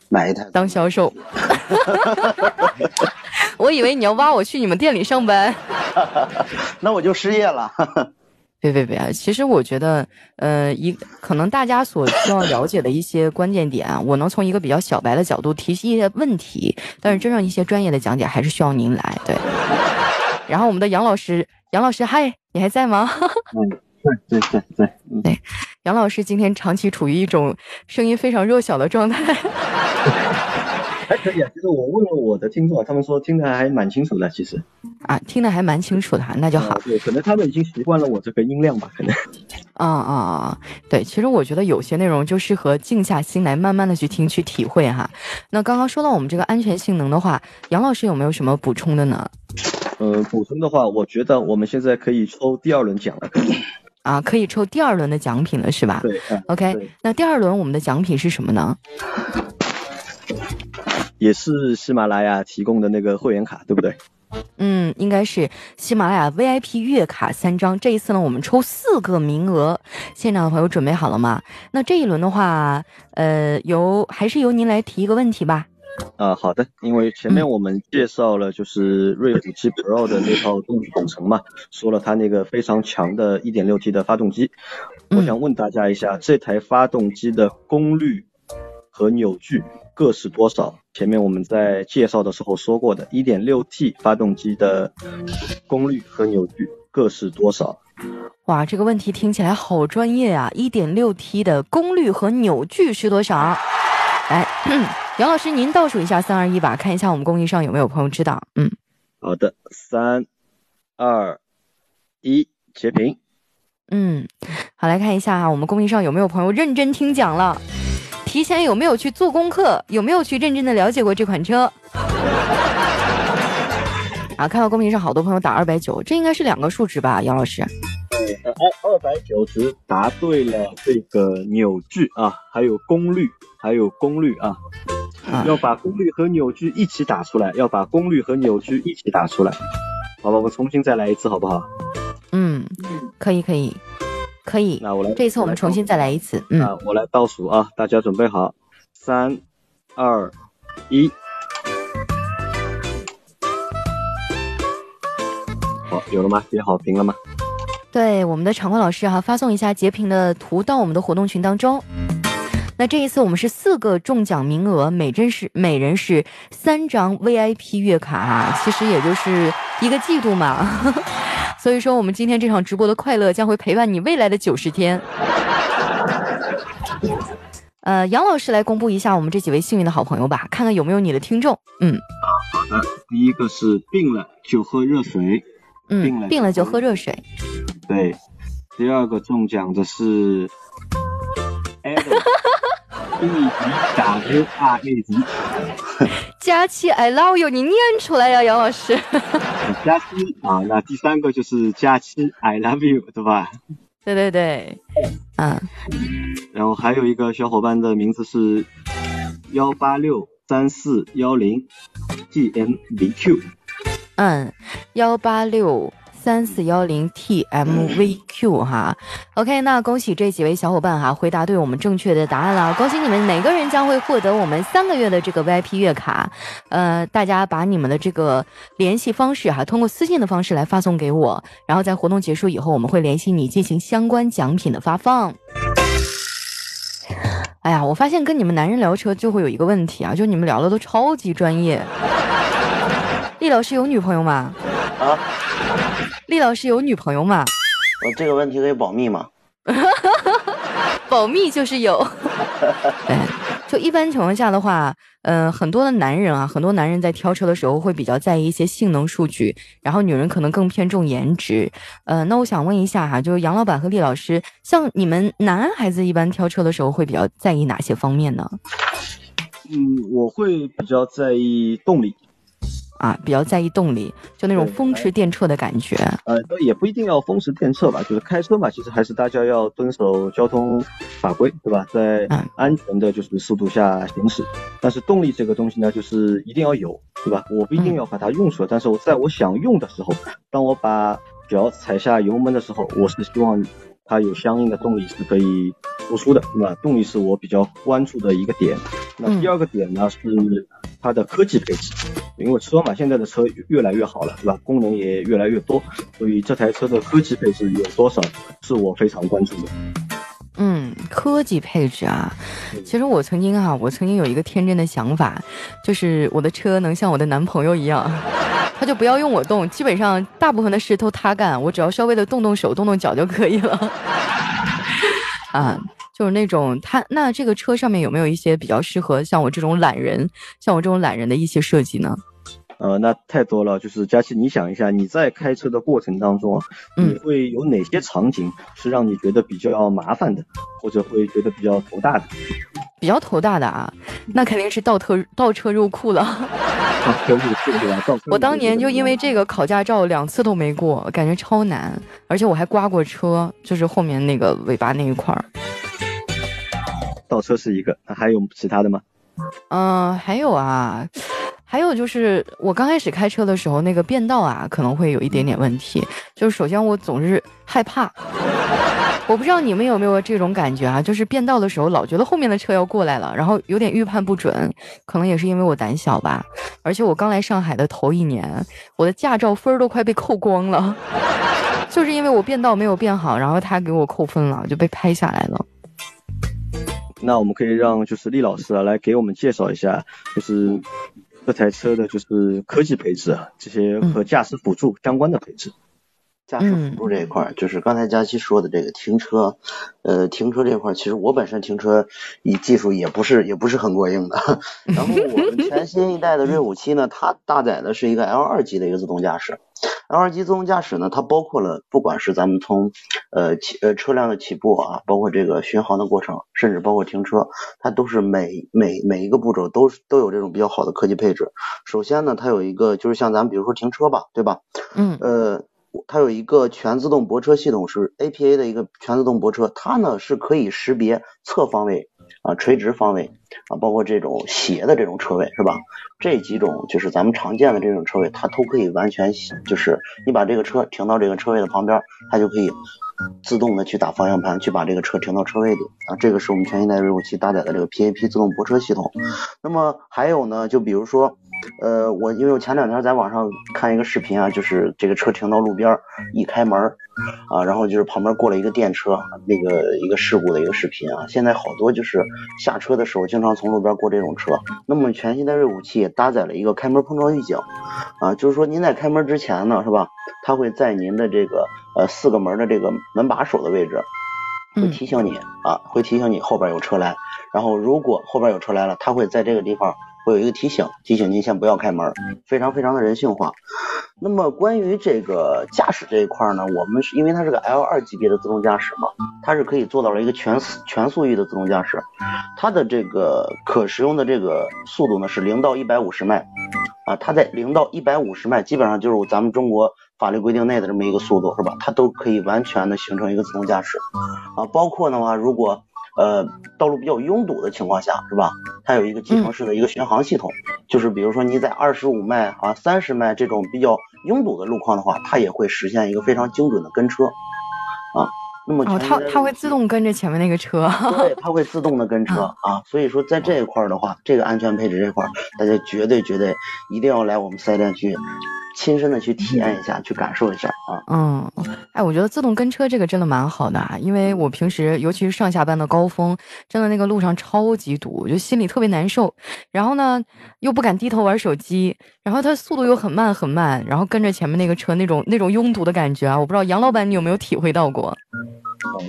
Speaker 5: 买一台
Speaker 2: 当销售。我以为你要挖我去你们店里上班。
Speaker 5: 那我就失业了。
Speaker 2: 别别别！其实我觉得，呃，一可能大家所需要了解的一些关键点啊，我能从一个比较小白的角度提一些问题，但是真正一些专业的讲解还是需要您来。对。然后我们的杨老师，杨老师，嗨，你还在吗？
Speaker 3: 嗯，对对对对，嗯
Speaker 2: 对，杨老师今天长期处于一种声音非常弱小的状态。
Speaker 3: 还 可以啊。就是我问了我的听众啊，他们说听得还蛮清楚的，其实。
Speaker 2: 啊，听得还蛮清楚的哈，那就好
Speaker 3: 呃。对，可能他们已经习惯了我这个音量吧，可能。
Speaker 2: 啊啊啊！对，其实我觉得有些内容就适合静下心来，慢慢的去听、去体会哈。那刚刚说到我们这个安全性能的话，杨老师有没有什么补充的呢？
Speaker 3: 呃，补充的话，我觉得我们现在可以抽第二轮奖了。
Speaker 2: 啊，可以抽第二轮的奖品了，是吧？
Speaker 3: 对，嗯
Speaker 2: OK，
Speaker 3: 对
Speaker 2: 那第二轮我们的奖品是什么呢？
Speaker 3: 也是喜马拉雅提供的那个会员卡，对不对？
Speaker 2: 嗯，应该是喜马拉雅 VIP 月卡三张。这一次呢，我们抽四个名额，现场的朋友准备好了吗？那这一轮的话，呃，由还是由您来提一个问题吧。
Speaker 3: 啊，好的，因为前面我们介绍了就是瑞虎7 Pro 的那套动力总成嘛，说了它那个非常强的 1.6T 的发动机，我想问大家一下，这台发动机的功率和扭矩各是多少？前面我们在介绍的时候说过的，1.6T 发动机的功率和扭矩各是多少？
Speaker 2: 哇，这个问题听起来好专业啊！1.6T 的功率和扭矩是多少？来，杨老师您倒数一下，三二一吧，看一下我们公屏上有没有朋友知道。嗯，
Speaker 3: 好的，三二一，截屏。
Speaker 2: 嗯，好，来看一下啊，我们公屏上有没有朋友认真听讲了？提前有没有去做功课？有没有去认真的了解过这款车？啊，看到公屏上好多朋友打二百九，这应该是两个数值吧，杨老师？
Speaker 3: 呃，二百九十答对了这个扭矩啊，还有功率，还有功率啊，要把功率和扭矩一起打出来，要把功率和扭矩一起打出来。好吧，我们重新再来一次，好不好？
Speaker 2: 嗯，可以，可以，可以。
Speaker 3: 那我来，
Speaker 2: 这一次我们重新再来一次。嗯，
Speaker 3: 啊，我来倒数啊，大家准备好，三、二、一。好，有了吗？截好评了吗？
Speaker 2: 对，我们的场控老师哈，发送一下截屏的图到我们的活动群当中。那这一次我们是四个中奖名额，每真是每人是三张 VIP 月卡哈，其实也就是一个季度嘛。所以说，我们今天这场直播的快乐将会陪伴你未来的九十天。呃，杨老师来公布一下我们这几位幸运的好朋友吧，看看有没有你的听众。嗯，
Speaker 3: 好的，第一个是病了就喝热水。
Speaker 2: 嗯，
Speaker 3: 病了
Speaker 2: 病了就喝热水。
Speaker 3: 对，第二个中奖的是 Adam B E W R A Z，
Speaker 2: 佳期 I love you，你念出来呀，杨老师。
Speaker 3: 佳期啊，那第三个就是佳期 I love you，对吧？
Speaker 2: 对对对，嗯，
Speaker 3: 然后还有一个小伙伴的名字是幺八六三四幺零 G M V Q，
Speaker 2: 嗯，幺八六三四幺零 T M V Q 哈，OK，那恭喜这几位小伙伴哈，回答对我们正确的答案了，恭喜你们，每个人将会获得我们三个月的这个 VIP 月卡，呃，大家把你们的这个联系方式哈，通过私信的方式来发送给我，然后在活动结束以后，我们会联系你进行相关奖品的发放。哎呀，我发现跟你们男人聊车就会有一个问题啊，就你们聊的都超级专业。厉老师有女朋友吗？
Speaker 5: 啊，
Speaker 2: 厉老师有女朋友吗？
Speaker 5: 我这个问题可以保密吗？
Speaker 2: 保密就是有。对，就一般情况下的话，呃，很多的男人啊，很多男人在挑车的时候会比较在意一些性能数据，然后女人可能更偏重颜值。呃，那我想问一下哈，就是杨老板和厉老师，像你们男孩子一般挑车的时候会比较在意哪些方面呢？
Speaker 3: 嗯，我会比较在意动力，
Speaker 2: 啊，比较在意动力，就那种风驰电掣的感觉。
Speaker 3: 呃，也不一定要风驰电掣吧，就是开车嘛，其实还是大家要遵守交通法规，对吧？在
Speaker 2: 嗯
Speaker 3: 安全的就是速度下行驶。但是动力这个东西呢，就是一定要有，对吧？我不一定要把它用出来，但是我在我想用的时候，当我把脚踩下油门的时候，我是希望它有相应的动力是可以输出的，对吧？动力是我比较关注的一个点。那第二个点呢是它的科技配置，因为车嘛，现在的车越来越好了，对吧？功能也越来越多，所以这台车的科技配置有多少是我非常关注的。
Speaker 2: 嗯，科技配置啊，其实我曾经啊，我曾经有一个天真的想法，就是我的车能像我的男朋友一样，他就不要用我动，基本上大部分的事都他干，我只要稍微的动动手、动动脚就可以了。啊，就是那种他那这个车上面有没有一些比较适合像我这种懒人，像我这种懒人的一些设计呢？
Speaker 3: 呃，那太多了。就是佳琪，你想一下，你在开车的过程当中你会有哪些场景是让你觉得比较麻烦的，或者会觉得比较头大的？
Speaker 2: 比较头大的啊，那肯定是倒车倒车入库了。
Speaker 3: 倒车入库对吧？倒库
Speaker 2: 我当年就因为这个考驾照两次都没过，感觉超难，而且我还刮过车，就是后面那个尾巴那一块儿。
Speaker 3: 倒车是一个，那还有其他的吗？
Speaker 2: 嗯、还有啊，还有就是我刚开始开车的时候，那个变道啊，可能会有一点点问题。就是首先我总是害怕，我不知道你们有没有这种感觉啊，就是变道的时候老觉得后面的车要过来了，然后有点预判不准，可能也是因为我胆小吧。而且我刚来上海的头一年，我的驾照分儿都快被扣光了，就是因为我变道没有变好，然后他给我扣分了，就被拍下来了。
Speaker 3: 那我们可以让就是厉老师啊来给我们介绍一下，就是这台车的就是科技配置啊，这些和驾驶辅助相关的配置。
Speaker 5: 驾驶辅助这一块儿，就是刚才佳琪说的这个停车，呃，停车这块儿，其实我本身停车以技术也不是也不是很过硬的。然后我们全新一代的瑞虎七呢，它搭载的是一个 L 二级的一个自动驾驶。L 二级自动驾驶呢，它包括了不管是咱们从呃起呃车辆的起步啊，包括这个巡航的过程，甚至包括停车，它都是每每每一个步骤都都有这种比较好的科技配置。首先呢，它有一个就是像咱们比如说停车吧，对吧？
Speaker 2: 嗯。
Speaker 5: 呃。它有一个全自动泊车系统，是 APA 的一个全自动泊车，它呢是可以识别侧方位啊、垂直方位啊，包括这种斜的这种车位，是吧？这几种就是咱们常见的这种车位，它都可以完全就是你把这个车停到这个车位的旁边，它就可以自动的去打方向盘，去把这个车停到车位里啊。这个是我们全新一代瑞虎七搭载的这个 PAP 自动泊车系统。那么还有呢，就比如说。呃，我因为我前两天在网上看一个视频啊，就是这个车停到路边一开门啊，然后就是旁边过了一个电车，那个一个事故的一个视频啊。现在好多就是下车的时候经常从路边过这种车。那么全新的锐虎七也搭载了一个开门碰撞预警啊，就是说您在开门之前呢，是吧？它会在您的这个呃四个门的这个门把手的位置会提醒你啊，会提醒你后边有车来。然后如果后边有车来了，它会在这个地方。会有一个提醒，提醒您先不要开门，非常非常的人性化。那么关于这个驾驶这一块呢，我们是因为它是个 L 二级别的自动驾驶嘛，它是可以做到了一个全全速域的自动驾驶，它的这个可使用的这个速度呢是零到一百五十迈啊，它在零到一百五十迈基本上就是咱们中国法律规定内的这么一个速度是吧？它都可以完全的形成一个自动驾驶啊，包括的话如果。呃，道路比较拥堵的情况下，是吧？它有一个集成式的一个巡航系统，就是比如说你在二十五迈啊、三十迈这种比较拥堵的路况的话，它也会实现一个非常精准的跟车啊。那么
Speaker 2: 哦，它它会自动跟着前面那个车，
Speaker 5: 对，它会自动的跟车啊。所以说在这一块的话，这个安全配置这块，大家绝对绝对一定要来我们四 S 店去。亲身的去体验一下，去感受一下啊。
Speaker 2: 嗯，哎，我觉得自动跟车这个真的蛮好的啊，因为我平时尤其是上下班的高峰，真的那个路上超级堵，我就心里特别难受。然后呢，又不敢低头玩手机，然后它速度又很慢很慢，然后跟着前面那个车那种那种拥堵的感觉啊，我不知道杨老板你有没有体会到过？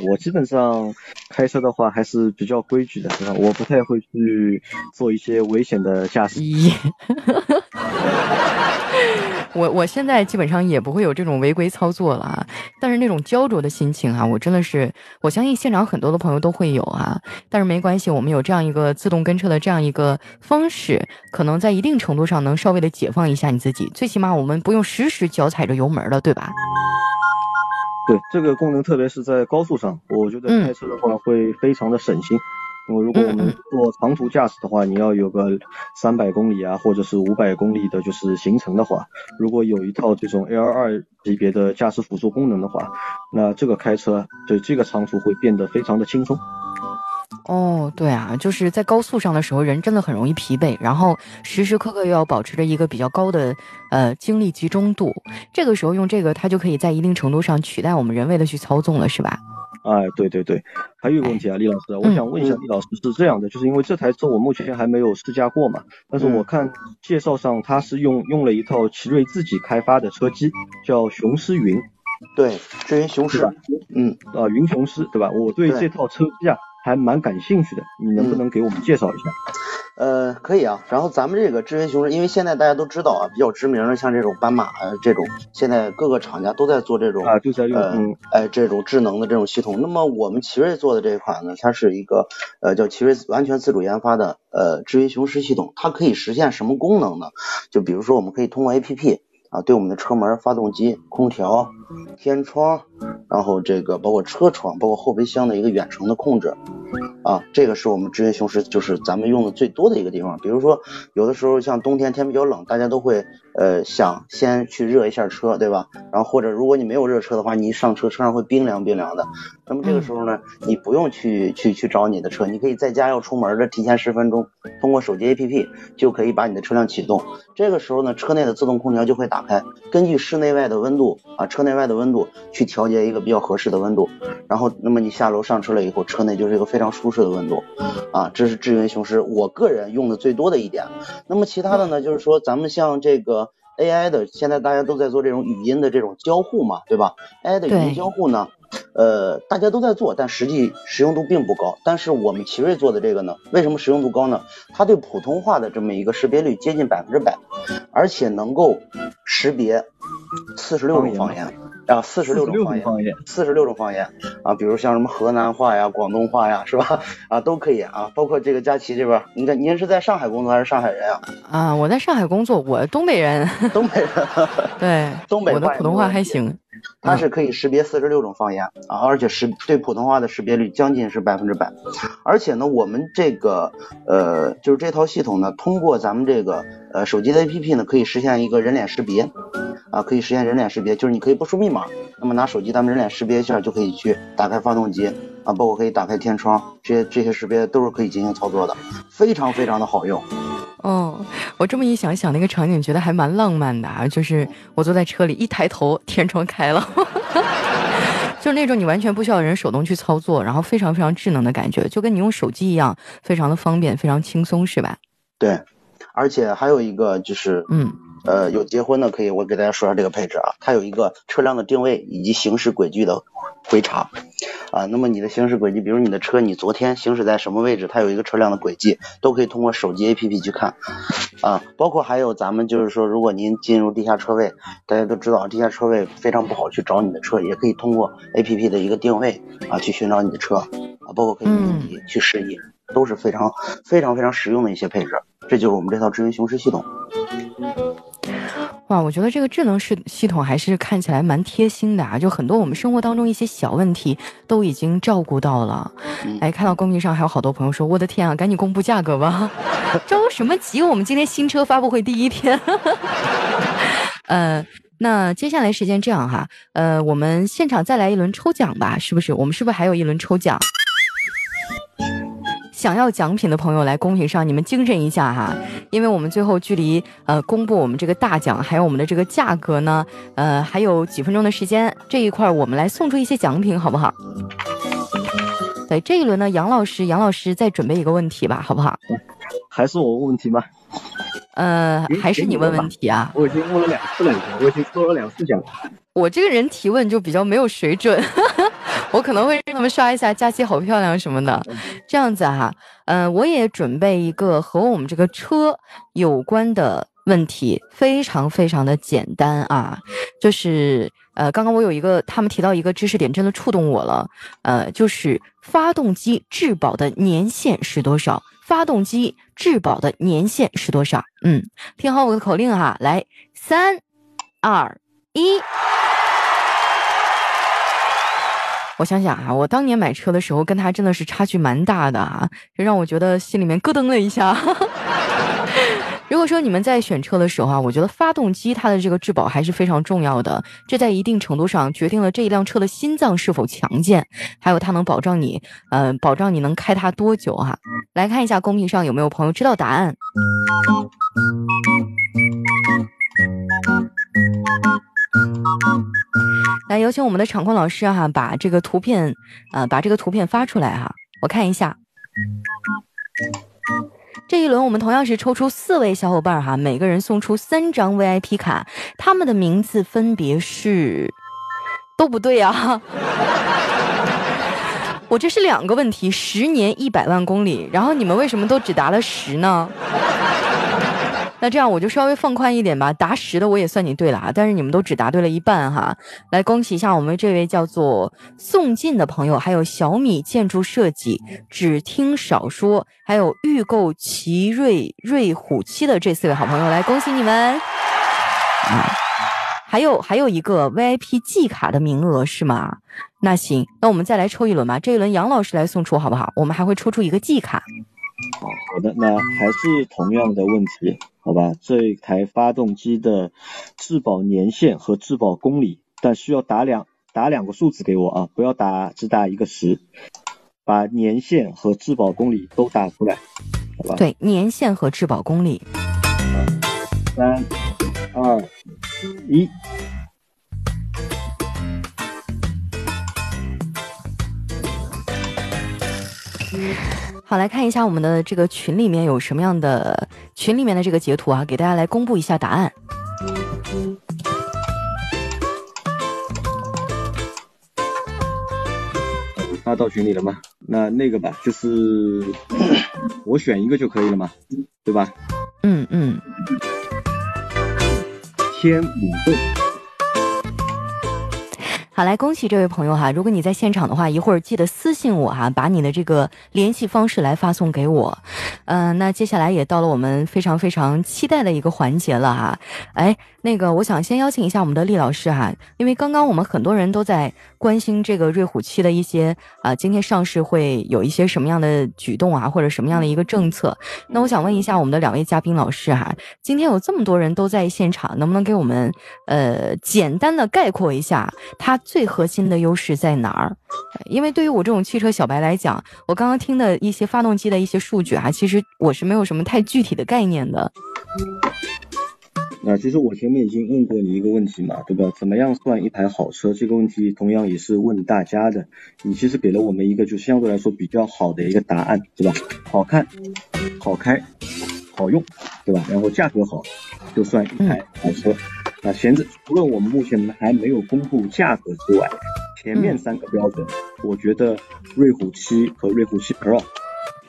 Speaker 3: 我基本上开车的话还是比较规矩的，是吧？我不太会去做一些危险的驾驶。
Speaker 2: 我我现在基本上也不会有这种违规操作了啊，但是那种焦灼的心情啊，我真的是，我相信现场很多的朋友都会有啊。但是没关系，我们有这样一个自动跟车的这样一个方式，可能在一定程度上能稍微的解放一下你自己，最起码我们不用时时脚踩着油门了，对吧？
Speaker 3: 对这个功能，特别是在高速上，我觉得开车的话会非常的省心。因为如果我们做长途驾驶的话，你要有个三百公里啊，或者是五百公里的，就是行程的话，如果有一套这种 L 二级别的驾驶辅助功能的话，那这个开车对这个长途会变得非常的轻松。
Speaker 2: 哦，对啊，就是在高速上的时候，人真的很容易疲惫，然后时时刻刻又要保持着一个比较高的呃精力集中度，这个时候用这个，它就可以在一定程度上取代我们人为的去操纵了，是吧？
Speaker 3: 哎，对对对，还有一个问题啊，李老师，我想问一下李老师，是这样的，就是因为这台车我目前还没有试驾过嘛，但是我看介绍上它是用用了一套奇瑞自己开发的车机，叫雄狮云，
Speaker 5: 对，智云雄狮，嗯，
Speaker 3: 啊，云雄狮，对吧？我对。这套车机啊。还蛮感兴趣的，你能不能给我们介绍一下？
Speaker 5: 呃，可以啊。然后咱们这个智云雄狮，因为现在大家都知道啊，比较知名的像这种斑马啊这种，现在各个厂家都在做这种
Speaker 3: 啊，就在用
Speaker 5: 哎这种智能的这种系统。那么我们奇瑞做的这一款呢，它是一个呃叫奇瑞完全自主研发的呃智云雄狮系统，它可以实现什么功能呢？就比如说我们可以通过 A P P。啊，对我们的车门、发动机、空调、天窗，然后这个包括车窗、包括后备箱的一个远程的控制，啊，这个是我们智云雄狮就是咱们用的最多的一个地方。比如说，有的时候像冬天天比较冷，大家都会呃想先去热一下车，对吧？然后或者如果你没有热车的话，你一上车车上会冰凉冰凉的。那么这个时候呢，你不用去去去找你的车，你可以在家要出门的提前十分钟，通过手机 APP 就可以把你的车辆启动。这个时候呢，车内的自动空调就会打开，根据室内外的温度啊，车内外的温度去调节一个比较合适的温度。然后，那么你下楼上车了以后，车内就是一个非常舒适的温度啊。这是智云雄狮我个人用的最多的一点。那么其他的呢，就是说咱们像这个 AI 的，现在大家都在做这种语音的这种交互嘛，对吧？AI 的语音交互呢，呃，大家都在做，但实际实用度并不高。但是我们奇瑞做的这个呢，为什么实用度高呢？它对普通话的这么一个识别率接近百分之百，而且能够识别四十六种方言啊，四十六种方言。四十六种方言啊，比如像什么河南话呀、广东话呀，是吧？啊，都可以啊。包括这个佳琪这边，您这您是在上海工作还是上海人啊？
Speaker 2: 啊，我在上海工作，我东北人，
Speaker 5: 东北人，
Speaker 2: 对，
Speaker 5: 东北
Speaker 2: 我的普通话还行。
Speaker 5: 它是可以识别四十六种方言啊，而且识对普通话的识别率将近是百分之百。而且呢，我们这个呃，就是这套系统呢，通过咱们这个呃手机的 APP 呢，可以实现一个人脸识别啊，可以实现人脸识别，就是你可以不输密码，那么拿手机咱们人脸识别一下就可以去打开发动机啊，包括可以打开天窗，这些这些识别都是可以进行操作的，非常非常的好用。
Speaker 2: 哦，我这么一想想，那个场景觉得还蛮浪漫的啊！就是我坐在车里，一抬头，天窗开了，就是那种你完全不需要人手动去操作，然后非常非常智能的感觉，就跟你用手机一样，非常的方便，非常轻松，是吧？
Speaker 5: 对，而且还有一个就是
Speaker 2: 嗯，
Speaker 5: 呃，有结婚的可以，我给大家说一下这个配置啊，它有一个车辆的定位以及行驶轨迹的回查啊。那么你的行驶轨迹，比如你的车，你昨天行驶在什么位置，它有一个车辆的轨迹，都可以通过手机 APP 去看啊。包括还有咱们就是说，如果您进入地下车位，大家都知道地下车位非常不好去找你的车，也可以通过 APP 的一个定位啊去寻找你的车啊，包括可以
Speaker 2: 嗯
Speaker 5: 自己去示意，都是非常非常非常实用的一些配置。这就是我们这套智云雄狮系统。
Speaker 2: 哇，我觉得这个智能系系统还是看起来蛮贴心的啊，就很多我们生活当中一些小问题都已经照顾到了。
Speaker 5: 嗯
Speaker 2: 哎，看到公屏上还有好多朋友说，我的天啊，赶紧公布价格吧，着什么急？我们今天新车发布会第一天。呃，那接下来时间这样哈，呃，我们现场再来一轮抽奖吧，是不是？我们是不是还有一轮抽奖？想要奖品的朋友来公屏上，你们精神一下哈，因为我们最后距离呃公布我们这个大奖还有我们的这个价格呢，呃还有几分钟的时间，这一块儿我们来送出一些奖品，好不好？对这一轮呢，杨老师，杨老师再准备一个问题吧，好不好？
Speaker 3: 还是我问问题吗？
Speaker 2: 呃，还是你问问题啊？
Speaker 3: 我已经问了两次了，已经我已经做了两次奖了。
Speaker 2: 我这个人提问就比较没有水准，我可能会让他们刷一下佳期好漂亮什么的，这样子哈、呃，我也准备一个和我们这个车有关的问题，非常非常的简单啊，就是呃，刚刚我有一个他们提到一个知识点，真的触动我了，呃，就是发动机质保的年限是多少？发动机质保的年限是多少？嗯，听好我的口令哈，来，三、二、一。我想想啊，我当年买车的时候跟他真的是差距蛮大的啊，这让我觉得心里面咯噔了一下。如果说你们在选车的时候啊，我觉得发动机它的这个质保还是非常重要的，这在一定程度上决定了这一辆车的心脏是否强健，还有它能保障你，呃，保障你能开它多久哈、来看一下公屏上有没有朋友知道答案。来，有请我们的场控老师哈、把这个图片，呃，把这个图片发出来哈、我看一下。这一轮我们同样是抽出四位小伙伴哈，每个人送出三张 VIP 卡，他们的名字分别是，都不对啊。我这是两个问题，十年一百万公里，然后你们为什么都只答了十呢？那这样我就稍微放宽一点吧，答十的我也算你对了啊，但是你们都只答对了一半哈。来恭喜一下我们这位叫做宋进的朋友，还有小米建筑设计、只听少说，还有预购奇瑞瑞虎七的这四位好朋友，来恭喜你们！啊，还有还有一个 VIP 季卡的名额是吗？那行，那我们再来抽一轮吧。这一轮杨老师来送出好不好？我们还会抽出一个季卡。
Speaker 3: 好的，那还是同样的问题，好吧？这台发动机的质保年限和质保公里，但需要打两打两个数字给我啊，不要打只打一个十，把年限和质保公里都打出来，好吧？
Speaker 2: 对，年限和质保公里。
Speaker 3: 三二一。
Speaker 2: 好，来看一下我们的这个群里面有什么样的群里面的这个截图啊，给大家来公布一下答案。
Speaker 3: 发到群里了吗？那那个吧，就是 我选一个就可以了嘛，对吧？
Speaker 2: 嗯嗯，
Speaker 3: 天母洞。
Speaker 2: 好，来恭喜这位朋友哈！如果你在现场的话，一会儿记得私信我哈，把你的这个联系方式来发送给我。嗯，那接下来也到了我们非常非常期待的一个环节了哈。哎，那个我想先邀请一下我们的厉老师哈，因为刚刚我们很多人都在关心这个瑞虎七的一些啊，今天上市会有一些什么样的举动啊，或者什么样的一个政策。那我想问一下我们的两位嘉宾老师哈，今天有这么多人都在现场，能不能给我们呃简单的概括一下他？最核心的优势在哪儿？因为对于我这种汽车小白来讲，我刚刚听的一些发动机的一些数据啊，其实我是没有什么太具体的概念的。
Speaker 3: 那其实我前面已经问过你一个问题嘛，对吧？怎么样算一台好车？这个问题同样也是问大家的。你其实给了我们一个就相对来说比较好的一个答案，对吧？好看、好开、好用，对吧？然后价格好，就算一台好车。那闲置，除了我们目前还没有公布价格之外，前面三个标准，我觉得瑞虎七和瑞虎七 Pro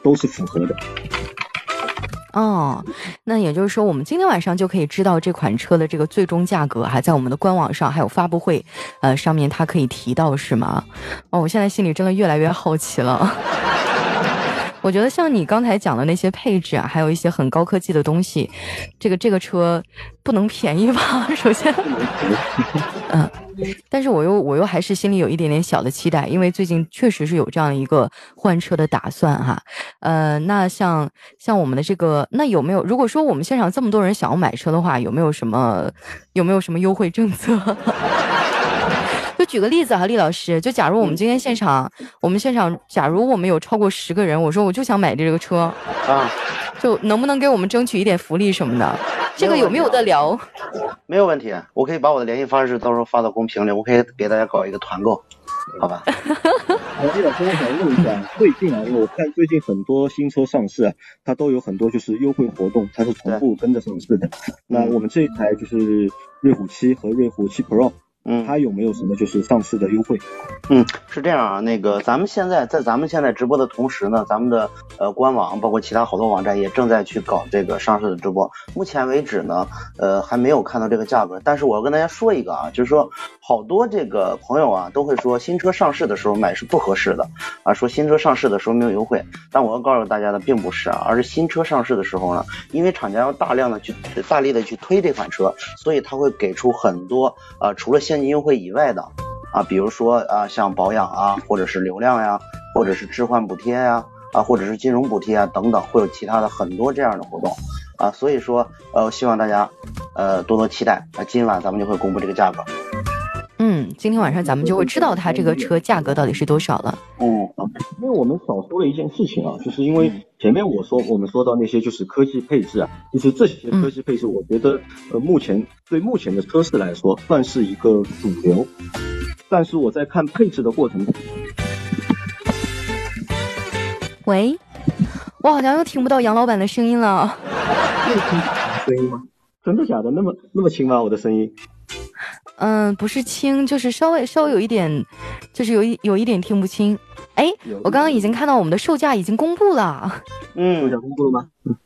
Speaker 3: 都是符合的。
Speaker 2: 哦，那也就是说，我们今天晚上就可以知道这款车的这个最终价格，还在我们的官网上，还有发布会，呃，上面它可以提到是吗？哦，我现在心里真的越来越好奇了。我觉得像你刚才讲的那些配置啊，还有一些很高科技的东西，这个这个车不能便宜吧？首先，嗯，但是我又我又还是心里有一点点小的期待，因为最近确实是有这样一个换车的打算哈。呃，那像像我们的这个，那有没有？如果说我们现场这么多人想要买车的话，有没有什么有没有什么优惠政策？就举个例子哈，厉老师，就假如我们今天现场，我们现场，假如我们有超过十个人，我说我就想买这个车，
Speaker 5: 啊，
Speaker 2: 就能不能给我们争取一点福利什么的？这个有没有得聊？
Speaker 5: 没有问题，我可以把我的联系方式到时候发到公屏里，我可以给大家搞一个团购，好吧？
Speaker 3: 厉老师，我想问一下，最近啊，我看最近很多新车上市啊，它都有很多就是优惠活动，它是同步跟着上市的。那我们这一台就是瑞虎七和瑞虎七 Pro。
Speaker 5: 嗯，
Speaker 3: 它有没有什么就是上市的优惠？
Speaker 5: 嗯，是这样啊，那个咱们现在在咱们现在直播的同时呢，咱们的呃官网包括其他好多网站也正在去搞这个上市的直播。目前为止呢，呃还没有看到这个价格，但是我要跟大家说一个啊，就是说好多这个朋友啊都会说新车上市的时候买是不合适的啊，说新车上市的时候没有优惠，但我要告诉大家的并不是啊，而是新车上市的时候呢，因为厂家要大量的去大力的去推这款车，所以他会给出很多啊除了现现金优惠以外的啊，比如说啊，像保养啊，或者是流量呀，或者是置换补贴呀，啊，或者是金融补贴啊等等，会有其他的很多这样的活动啊，所以说呃，希望大家呃多多期待啊，今晚咱们就会公布这个价格。
Speaker 2: 嗯，今天晚上咱们就会知道它这个车价格到底是多少了。
Speaker 3: 哦，因为我们少说了一件事情啊，就是因为前面我说我们说到那些就是科技配置啊，就是这些科技配置，我觉得呃目前对目前的车市来说算是一个主流，但是我在看配置的过程中，
Speaker 2: 喂，我好像又听不到杨老板的声音了。
Speaker 3: 又听到声音吗？真的假的？那么那么轻吗？我的声音？
Speaker 2: 嗯，不是轻，就是稍微稍微有一点，就是有一有一点听不清。哎，我刚刚已经看到我们的售价已经公布了。
Speaker 5: 嗯，
Speaker 3: 售价公布了吗？嗯，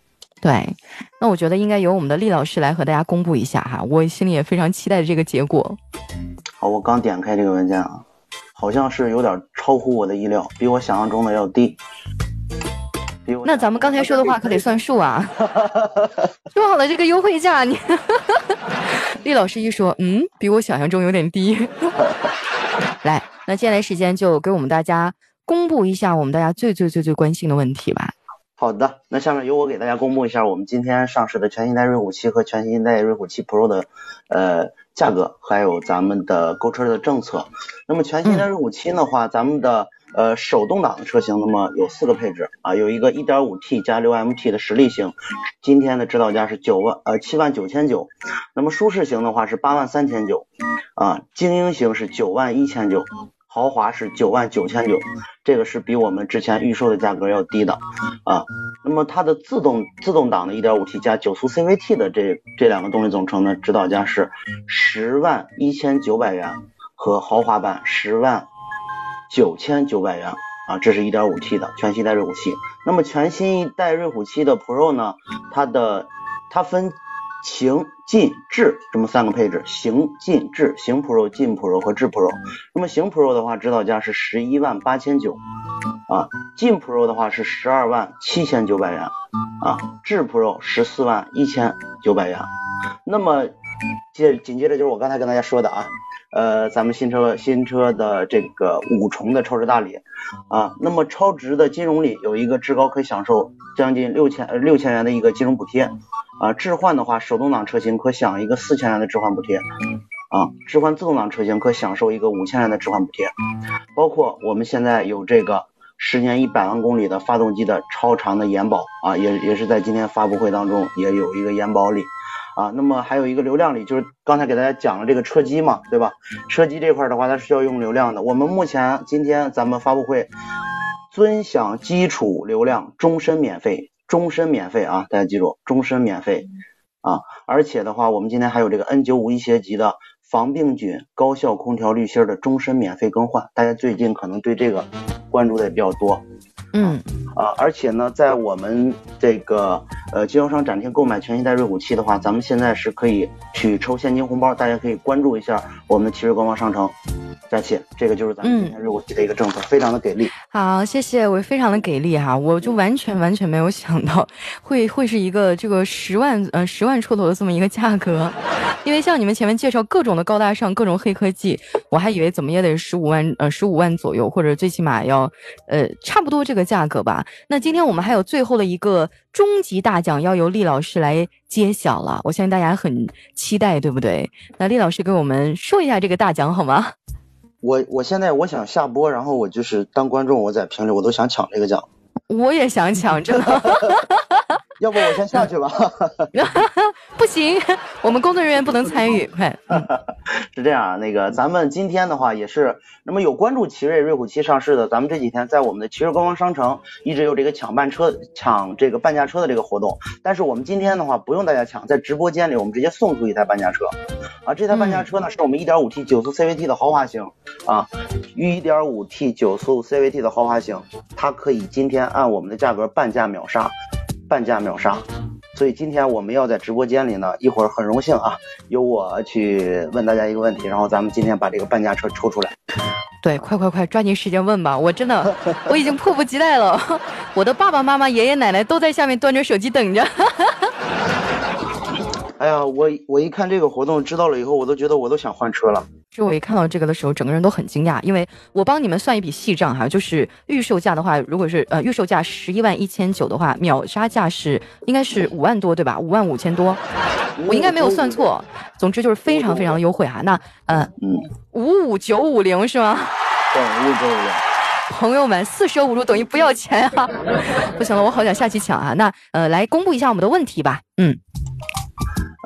Speaker 2: 对。那我觉得应该由我们的厉老师来和大家公布一下哈，我心里也非常期待这个结果。
Speaker 5: 好，我刚点开这个文件啊，好像是有点超乎我的意料，比我想象中的要低。
Speaker 2: 那咱们刚才说的话可得算数啊！说好了这个优惠价，你厉老师一说，嗯，比我想象中有点低。来，那接下来时间就给我们大家公布一下我们大家最最最最关心的问题吧。
Speaker 5: 好的，那下面由我给大家公布一下我们今天上市的全新一代瑞虎七和全新一代瑞虎七 Pro 的呃价格，还有咱们的购车的政策。那么全新一代瑞虎七的话，咱们的呃手动挡的车型，那么有四个配置啊，有一个 1.5T 加 6MT 的实力型，今天的指导价是九万呃七万九千九，那么舒适型的话是八万三千九啊，精英型是九万一千九。豪华是九万九千九，这个是比我们之前预售的价格要低的啊。那么它的自动自动挡的 1.5T 加九速 CVT 的这这两个动力总成呢，指导价是十万一千九百元，和豪华版十万九千九百元啊。这是一点五 T 的全新一代瑞虎七。那么全新一代瑞虎七的 Pro 呢，它的它分。行、进、智这么三个配置，行、进、智，行 Pro、进 Pro 和智 Pro。那么行 Pro 的话，指导价是十一万八千九啊，进 Pro 的话是十二万七千九百元啊，智 Pro 十四万一千九百元。那么接紧接着就是我刚才跟大家说的啊，呃，咱们新车新车的这个五重的超值大礼啊，那么超值的金融礼有一个至高可以享受将近六千六千元的一个金融补贴。啊，置换的话，手动挡车型可享一个四千元的置换补贴，啊，置换自动挡车型可享受一个五千元的置换补贴，包括我们现在有这个十年一百万公里的发动机的超长的延保，啊，也也是在今天发布会当中也有一个延保礼，啊，那么还有一个流量里，就是刚才给大家讲了这个车机嘛，对吧？车机这块的话，它是需要用流量的，我们目前今天咱们发布会尊享基础流量，终身免费。终身免费啊！大家记住，终身免费啊！而且的话，我们今天还有这个 N 九五一些级的防病菌高效空调滤芯的终身免费更换。大家最近可能对这个关注的也比较多。
Speaker 2: 嗯
Speaker 5: 啊，而且呢，在我们这个呃经销商展厅购买全新一代瑞虎七的话，咱们现在是可以去抽现金红包，大家可以关注一下我们的奇瑞官方商城。佳琪，这个就是咱们今天瑞虎七的一个政策，非常的给力。
Speaker 2: 好，谢谢，我非常的给力哈，我就完全完全没有想到会会是一个这个十万呃十万出头的这么一个价格，因为像你们前面介绍各种的高大上，各种黑科技，我还以为怎么也得十五万呃十五万左右，或者最起码要呃差不多这个价格吧。那今天我们还有最后的一个终极大奖要由厉老师来揭晓了，我相信大家很期待，对不对？那厉老师给我们说一下这个大奖好吗？
Speaker 5: 我我现在我想下播，然后我就是当观众，我在评论我都想抢这个奖。
Speaker 2: 我也想抢，真的。
Speaker 5: 要不我先下去吧。
Speaker 2: 不行，我们工作人员不能参与。快，
Speaker 5: 是这样啊，那个咱们今天的话也是，那么有关注奇瑞瑞虎七上市的，咱们这几天在我们的奇瑞官方商城一直有这个抢半车、抢这个半价车的这个活动。但是我们今天的话不用大家抢，在直播间里我们直接送出一台半价车。啊，这台半价车呢是我们 1.5T 九速 CVT 的豪华型啊，1.5T 九速 CVT 的豪华型，它可以今天按我们的价格半价秒杀。半价秒杀，所以今天我们要在直播间里呢，一会儿很荣幸啊，由我去问大家一个问题，然后咱们今天把这个半价车抽出来。
Speaker 2: 对，快快快，抓紧时间问吧，我真的我已经迫不及待了，我的爸爸妈妈、爷爷奶奶都在下面端着手机等着。
Speaker 5: 哎呀，我我一看这个活动，知道了以后，我都觉得我都想换车了。
Speaker 2: 就我一看到这个的时候，整个人都很惊讶，因为我帮你们算一笔细账哈，就是预售价的话，如果是呃预售价十一万一千九的话，秒杀价是应该是五万多对吧？五万五千多，我应该没有算错。总之就是非常非常的优惠哈。那呃嗯五五九五零是吗？
Speaker 5: 对，五五九五零。
Speaker 2: 朋友们，四舍五入等于不要钱啊！不行了，我好想下去抢啊。那呃来公布一下我们的问题吧。嗯。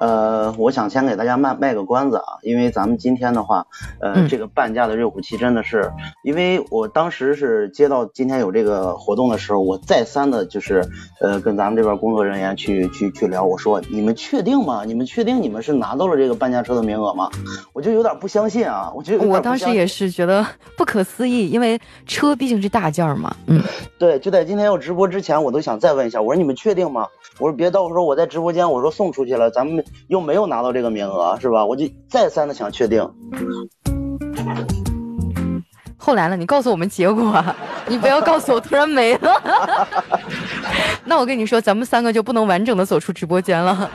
Speaker 5: 呃，我想先给大家卖卖个关子啊，因为咱们今天的话，呃，这个半价的瑞虎七真的是，因为我当时是接到今天有这个活动的时候，我再三的就是呃跟咱们这边工作人员去去去聊，我说你们确定吗？你们确定你们是拿到了这个半价车的名额吗？我就有点不相信啊，我觉得
Speaker 2: 我当时也是觉得不可思议，因为车毕竟是大件嘛。嗯，
Speaker 5: 对，就在今天要直播之前，我都想再问一下，我说你们确定吗？我说别到时候我在直播间我说送出去了，咱们。又没有拿到这个名额，是吧？我就再三的想确定。
Speaker 2: 后来了，你告诉我们结果，你不要告诉我突然没了。那我跟你说，咱们三个就不能完整的走出直播间了。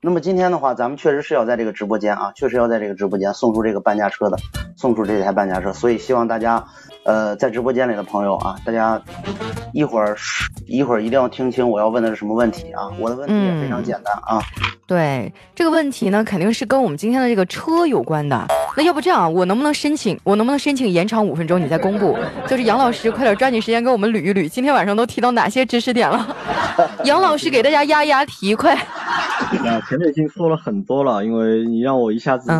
Speaker 5: 那么今天的话，咱们确实是要在这个直播间啊，确实要在这个直播间送出这个半价车的，送出这台半价车，所以希望大家，呃，在直播间里的朋友啊，大家一会儿一会儿一定要听清我要问的是什么问题啊，我的问题也非常简单啊。
Speaker 2: 对这个问题呢，肯定是跟我们今天的这个车有关的。那要不这样，我能不能申请？我能不能申请延长五分钟？你再公布。就是杨老师，快点抓紧时间给我们捋一捋，今天晚上都提到哪些知识点了？杨老师给大家压压题，快。
Speaker 3: 啊，前面已经说了很多了，因为你让我一下子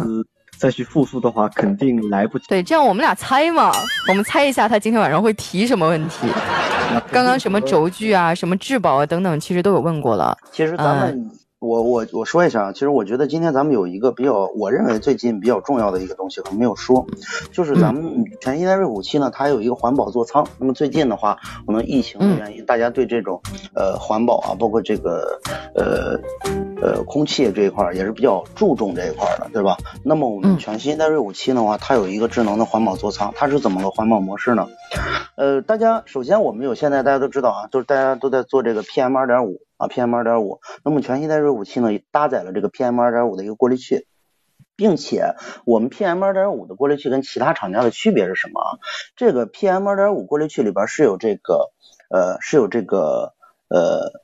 Speaker 3: 再去复述的话，肯定来不及。
Speaker 2: 对，这样我们俩猜嘛，我们猜一下他今天晚上会提什么问题。刚刚什么轴距啊，什么质保啊等等，其实都有问过了。
Speaker 5: 其实咱们。我我我说一下啊，其实我觉得今天咱们有一个比较，我认为最近比较重要的一个东西可能没有说，就是咱们全新代瑞虎七呢，它有一个环保座舱。那么最近的话，可能疫情的原因，大家对这种呃环保啊，包括这个呃呃空气这一块也是比较注重这一块的，对吧？那么我们全新的瑞五七的话，它有一个智能的环保座舱，它是怎么个环保模式呢？呃，大家首先我们有现在大家都知道啊，就是大家都在做这个 PM 二点五。啊，PM 二点五，那么全新代瑞五七呢，搭载了这个 PM 二点五的一个过滤器，并且我们 PM 二点五的过滤器跟其他厂家的区别是什么啊？这个 PM 二点五过滤器里边是有这个，呃，是有这个，呃。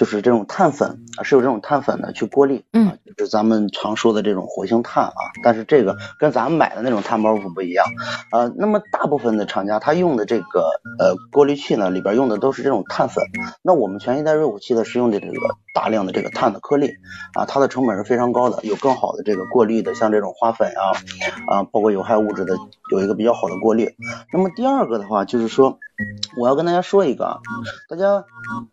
Speaker 5: 就是这种碳粉啊，是有这种碳粉的去过滤，
Speaker 2: 嗯，
Speaker 5: 就是咱们常说的这种活性炭啊。但是这个跟咱们买的那种碳包袱不一样，呃，那么大部分的厂家他用的这个呃过滤器呢，里边用的都是这种碳粉。那我们全新代瑞虎七的是用的这个大量的这个碳的颗粒啊，它的成本是非常高的，有更好的这个过滤的，像这种花粉啊啊，包括有害物质的，有一个比较好的过滤。那么第二个的话就是说。我要跟大家说一个啊，大家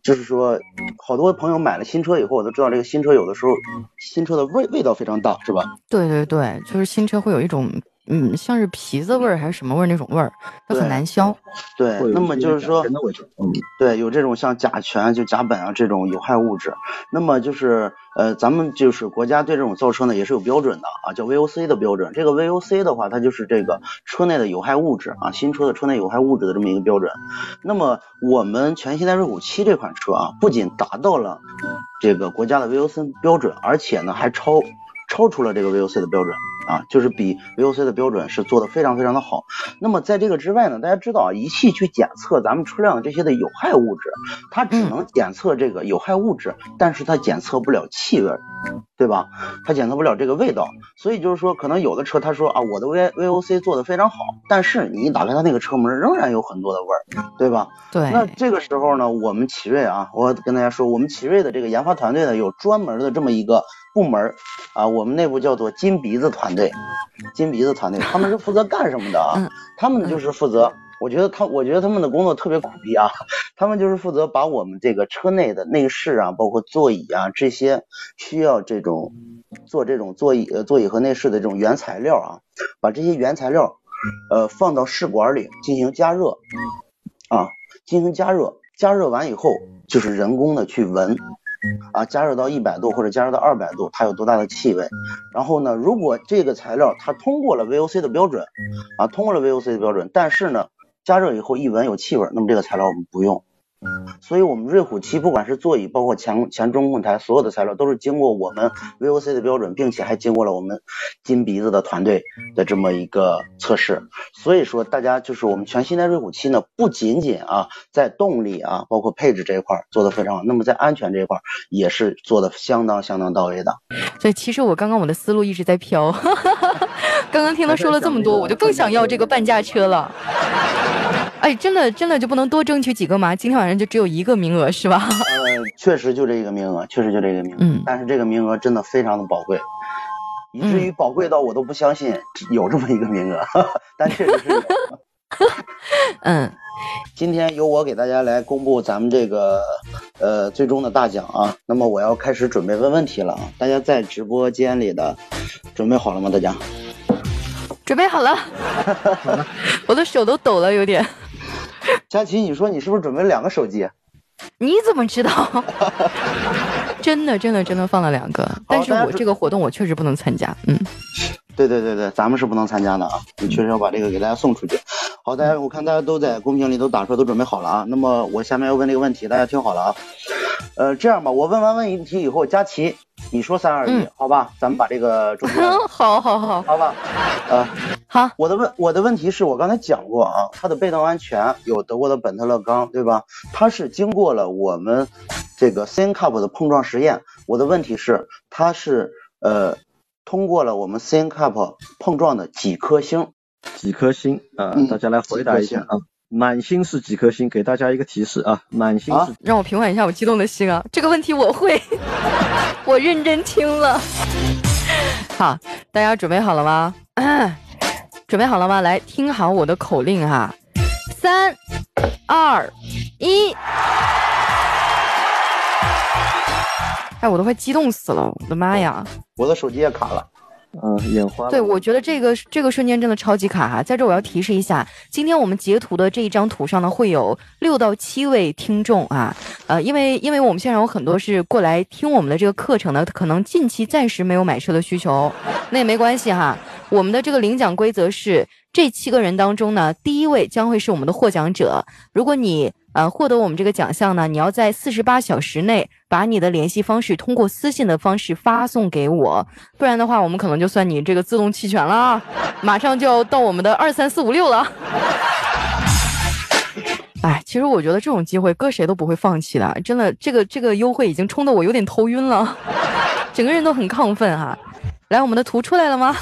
Speaker 5: 就是说，好多朋友买了新车以后，我都知道这个新车有的时候新车的味味道非常大，是吧？
Speaker 2: 对对对，就是新车会有一种。嗯，像是皮子味儿还是什么味儿那种味儿，它很难消。
Speaker 5: 对，那么就是说，嗯，对，有这种像甲醛、就甲苯啊这种有害物质。那么就是呃，咱们就是国家对这种造车呢也是有标准的啊，叫 VOC 的标准。这个 VOC 的话，它就是这个车内的有害物质啊，新车的车内有害物质的这么一个标准。那么我们全新代瑞虎七这款车啊，不仅达到了这个国家的 VOC 标准，而且呢还超超出了这个 VOC 的标准。啊，就是比 VOC 的标准是做的非常非常的好。那么在这个之外呢，大家知道啊，仪器去检测咱们车辆这些的有害物质，它只能检测这个有害物质，但是它检测不了气味，对吧？它检测不了这个味道。所以就是说，可能有的车他说啊，我的 V VOC 做的非常好，但是你一打开它那个车门，仍然有很多的味儿，对吧？
Speaker 2: 对。
Speaker 5: 那这个时候呢，我们奇瑞啊，我跟大家说，我们奇瑞的这个研发团队呢，有专门的这么一个。部门啊，我们内部叫做金鼻子团队，金鼻子团队，他们是负责干什么的啊？他们就是负责，我觉得他，我觉得他们的工作特别苦逼啊，他们就是负责把我们这个车内的内饰啊，包括座椅啊这些需要这种做这种座椅呃座椅和内饰的这种原材料啊，把这些原材料呃放到试管里进行加热啊，进行加热，加热完以后就是人工的去闻。啊，加热到一百度或者加热到二百度，它有多大的气味？然后呢，如果这个材料它通过了 VOC 的标准，啊，通过了 VOC 的标准，但是呢，加热以后一闻有气味，那么这个材料我们不用。所以，我们瑞虎七不管是座椅，包括前前中控台，所有的材料都是经过我们 VOC 的标准，并且还经过了我们金鼻子的团队的这么一个测试。所以说，大家就是我们全新的瑞虎七呢，不仅仅啊在动力啊，包括配置这一块做的非常好，那么在安全这一块也是做的相当相当到位的。
Speaker 2: 所以，其实我刚刚我的思路一直在飘，刚刚听他说了这么多，我就更想要这个半价车了。哎，真的真的就不能多争取几个吗？今天晚上就只有一个名额是吧？
Speaker 5: 呃，确实就这一个名额，确实就这个名额。嗯，但是这个名额真的非常的宝贵，以至于宝贵到我都不相信有这么一个名额，但确实是有。
Speaker 2: 嗯，
Speaker 5: 今天由我给大家来公布咱们这个呃最终的大奖啊。那么我要开始准备问问题了啊！大家在直播间里的准备好了吗？大家
Speaker 2: 准备好了，我的手都抖了，有点。
Speaker 5: 佳琪，你说你是不是准备了两个手机？
Speaker 2: 你怎么知道？真的，真的，真的放了两个。但是我这个活动我确实不能参加。嗯，
Speaker 5: 对对对对，咱们是不能参加的啊。你确实要把这个给大家送出去。好，大家我看大家都在公屏里都打出来，都准备好了啊。那么我下面要问这个问题，大家听好了啊。呃，这样吧，我问完问题以后，佳琪，你说三二一
Speaker 2: 嗯，
Speaker 5: 好吧，咱们把这个 中
Speaker 2: 好好好
Speaker 5: 好吧？呃，
Speaker 2: 好，
Speaker 5: 我的问我的问题是我刚才讲过啊，它的被动安全有德国的本特勒钢，对吧？它是经过了我们这个 CN Cup 的碰撞实验。我的问题是，它是呃通过了我们 CN Cup 碰撞的几颗星？
Speaker 3: 几颗星啊、
Speaker 5: 嗯
Speaker 3: 大家来回答一下啊。满星是几颗星？给大家一个提示啊，满星是、
Speaker 5: 啊
Speaker 2: 让我平缓一下我激动的心啊！这个问题我会，我认真听了。好，大家准备好了吗？准备好了吗？来，听好我的口令哈，三、二、一。哎，我都快激动死了！我的妈呀！
Speaker 5: 我的手机也卡了。
Speaker 3: 嗯、眼花了。
Speaker 2: 对，我觉得这个这个瞬间真的超级卡哈。在这我要提示一下，今天我们截图的这一张图上呢，会有六到七位听众啊，呃，因为因为我们现场有很多是过来听我们的这个课程的，可能近期暂时没有买车的需求，那也没关系哈。我们的这个领奖规则是，这七个人当中呢，第一位将会是我们的获奖者。如果你呃获得我们这个奖项呢，你要在四十八小时内把你的联系方式通过私信的方式发送给我，不然的话，我们可能就算你这个自动弃权了啊。马上就要到我们的二三四五六了。哎，其实我觉得这种机会搁谁都不会放弃的，真的，这个这个优惠已经冲得我有点头晕了，整个人都很亢奋哈、来，我们的图出来了吗？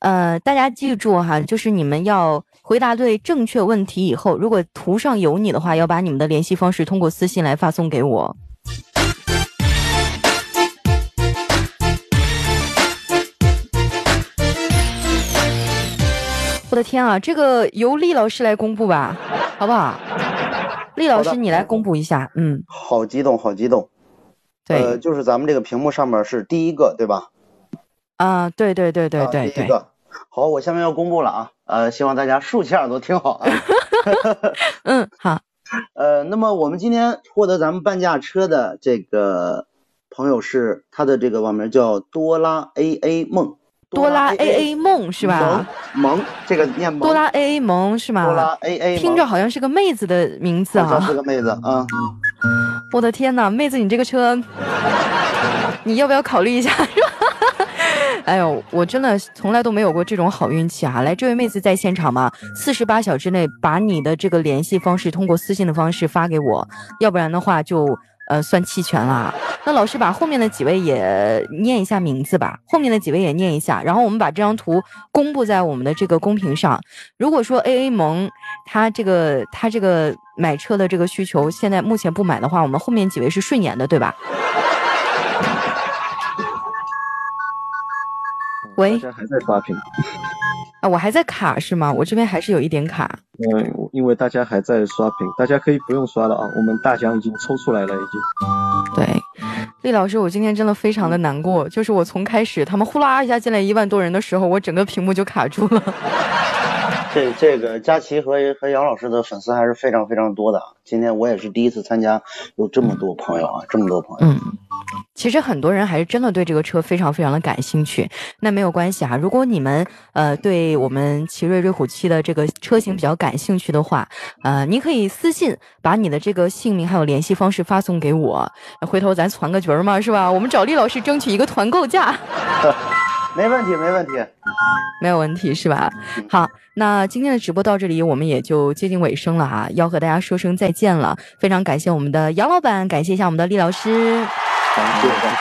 Speaker 2: 呃，大家记住哈，就是你们要回答对正确问题以后，如果图上有你的话，要把你们的联系方式通过私信来发送给我。我的天啊，这个由厉老师来公布吧，好不好？厉老师，你来公布一下。嗯，
Speaker 5: 好激动，好激动。
Speaker 2: 对，
Speaker 5: 呃，就是咱们这个屏幕上面是第一个，对吧？
Speaker 2: 啊，对对对对
Speaker 5: 对
Speaker 2: 对对，
Speaker 5: 第一个。好，我下面要公布了啊，呃，希望大家竖起耳朵听好啊。
Speaker 2: 嗯，好，
Speaker 5: 呃，那么我们今天获得咱们半价车的这个朋友是他的这个网名叫多拉 A A 梦，
Speaker 2: 多拉 A A 梦是吧？
Speaker 5: 萌？萌，这个念萌。
Speaker 2: 多拉 A A 萌是
Speaker 5: 多拉
Speaker 2: 吗
Speaker 5: ？A A，
Speaker 2: 听着好像是个妹子的名字啊！
Speaker 5: 好像是个妹子啊。
Speaker 2: 我的天呐，妹子，你这个车，你要不要考虑一下？哎呦，我真的从来都没有过这种好运气啊！来，这位妹子在现场吗？四十八小时内把你的这个联系方式通过私信的方式发给我，要不然的话就呃算弃权啦。那老师把后面的几位也念一下名字吧，后面的几位也念一下，然后我们把这张图公布在我们的这个公屏上。如果说 A A 萌他这个他这个买车的这个需求现在目前不买的话，我们后面几位是顺延的，对吧？喂
Speaker 3: 大家还在刷屏，
Speaker 2: 啊，我还在卡是吗？我这边还是有一点卡。
Speaker 3: 嗯，因为大家还在刷屏，大家可以不用刷了啊，我们大奖已经抽出来了，已经。
Speaker 2: 对，厉老师，我今天真的非常的难过，就是我从开始他们呼啦一下进来一万多人的时候，我整个屏幕就卡住了。
Speaker 5: 这 这个佳琪和和杨老师的粉丝还是非常非常多的啊。今天我也是第一次参加，有这么多朋友啊，这么多朋友。
Speaker 2: 嗯，其实很多人还是真的对这个车非常非常的感兴趣。那没有关系啊，如果你们呃对我们奇瑞瑞虎七的这个车型比较感兴趣的话，呃，你可以私信把你的这个姓名还有联系方式发送给我，回头咱攒个局儿嘛，是吧？我们找厉老师争取一个团购价。
Speaker 5: 没问题，没问题。
Speaker 2: 没有问题是吧？好，那今天的直播到这里，我们也就接近尾声了啊，要和大家说声再见了。非常感谢我们的杨老板，感谢一下我们的厉老师。
Speaker 3: 感谢感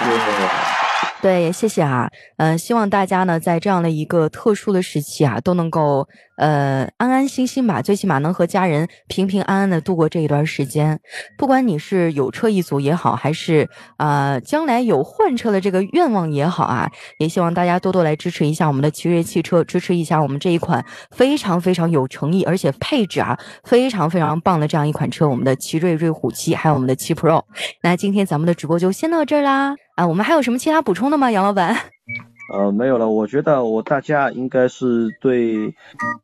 Speaker 3: 谢。
Speaker 2: 对，谢谢啊，嗯、希望大家呢在这样的一个特殊的时期啊，都能够呃安安心心吧，最起码能和家人平平安安的度过这一段时间。不管你是有车一族也好，还是呃将来有换车的这个愿望也好啊，也希望大家多多来支持一下我们的奇瑞汽车，支持一下我们这一款非常非常有诚意，而且配置啊非常非常棒的这样一款车，我们的奇瑞瑞虎七，还有我们的七 Pro。那今天咱们的直播就先到这儿啦。啊，我们还有什么其他补充的吗，杨老板？
Speaker 3: 呃，没有了，我觉得我大家应该是对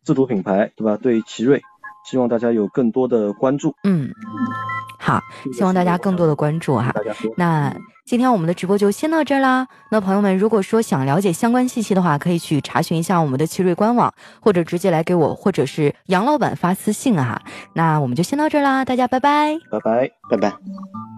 Speaker 3: 自主品牌，对吧？对奇瑞，希望大家有更多的关注。
Speaker 2: 嗯，好，希望大家更多的关注哈。那今天我们的直播就先到这儿啦。那朋友们，如果说想了解相关信息的话，可以去查询一下我们的奇瑞官网，或者直接来给我或者是杨老板发私信啊。那我们就先到这儿啦，大家拜拜。
Speaker 3: 拜拜。
Speaker 5: 拜拜。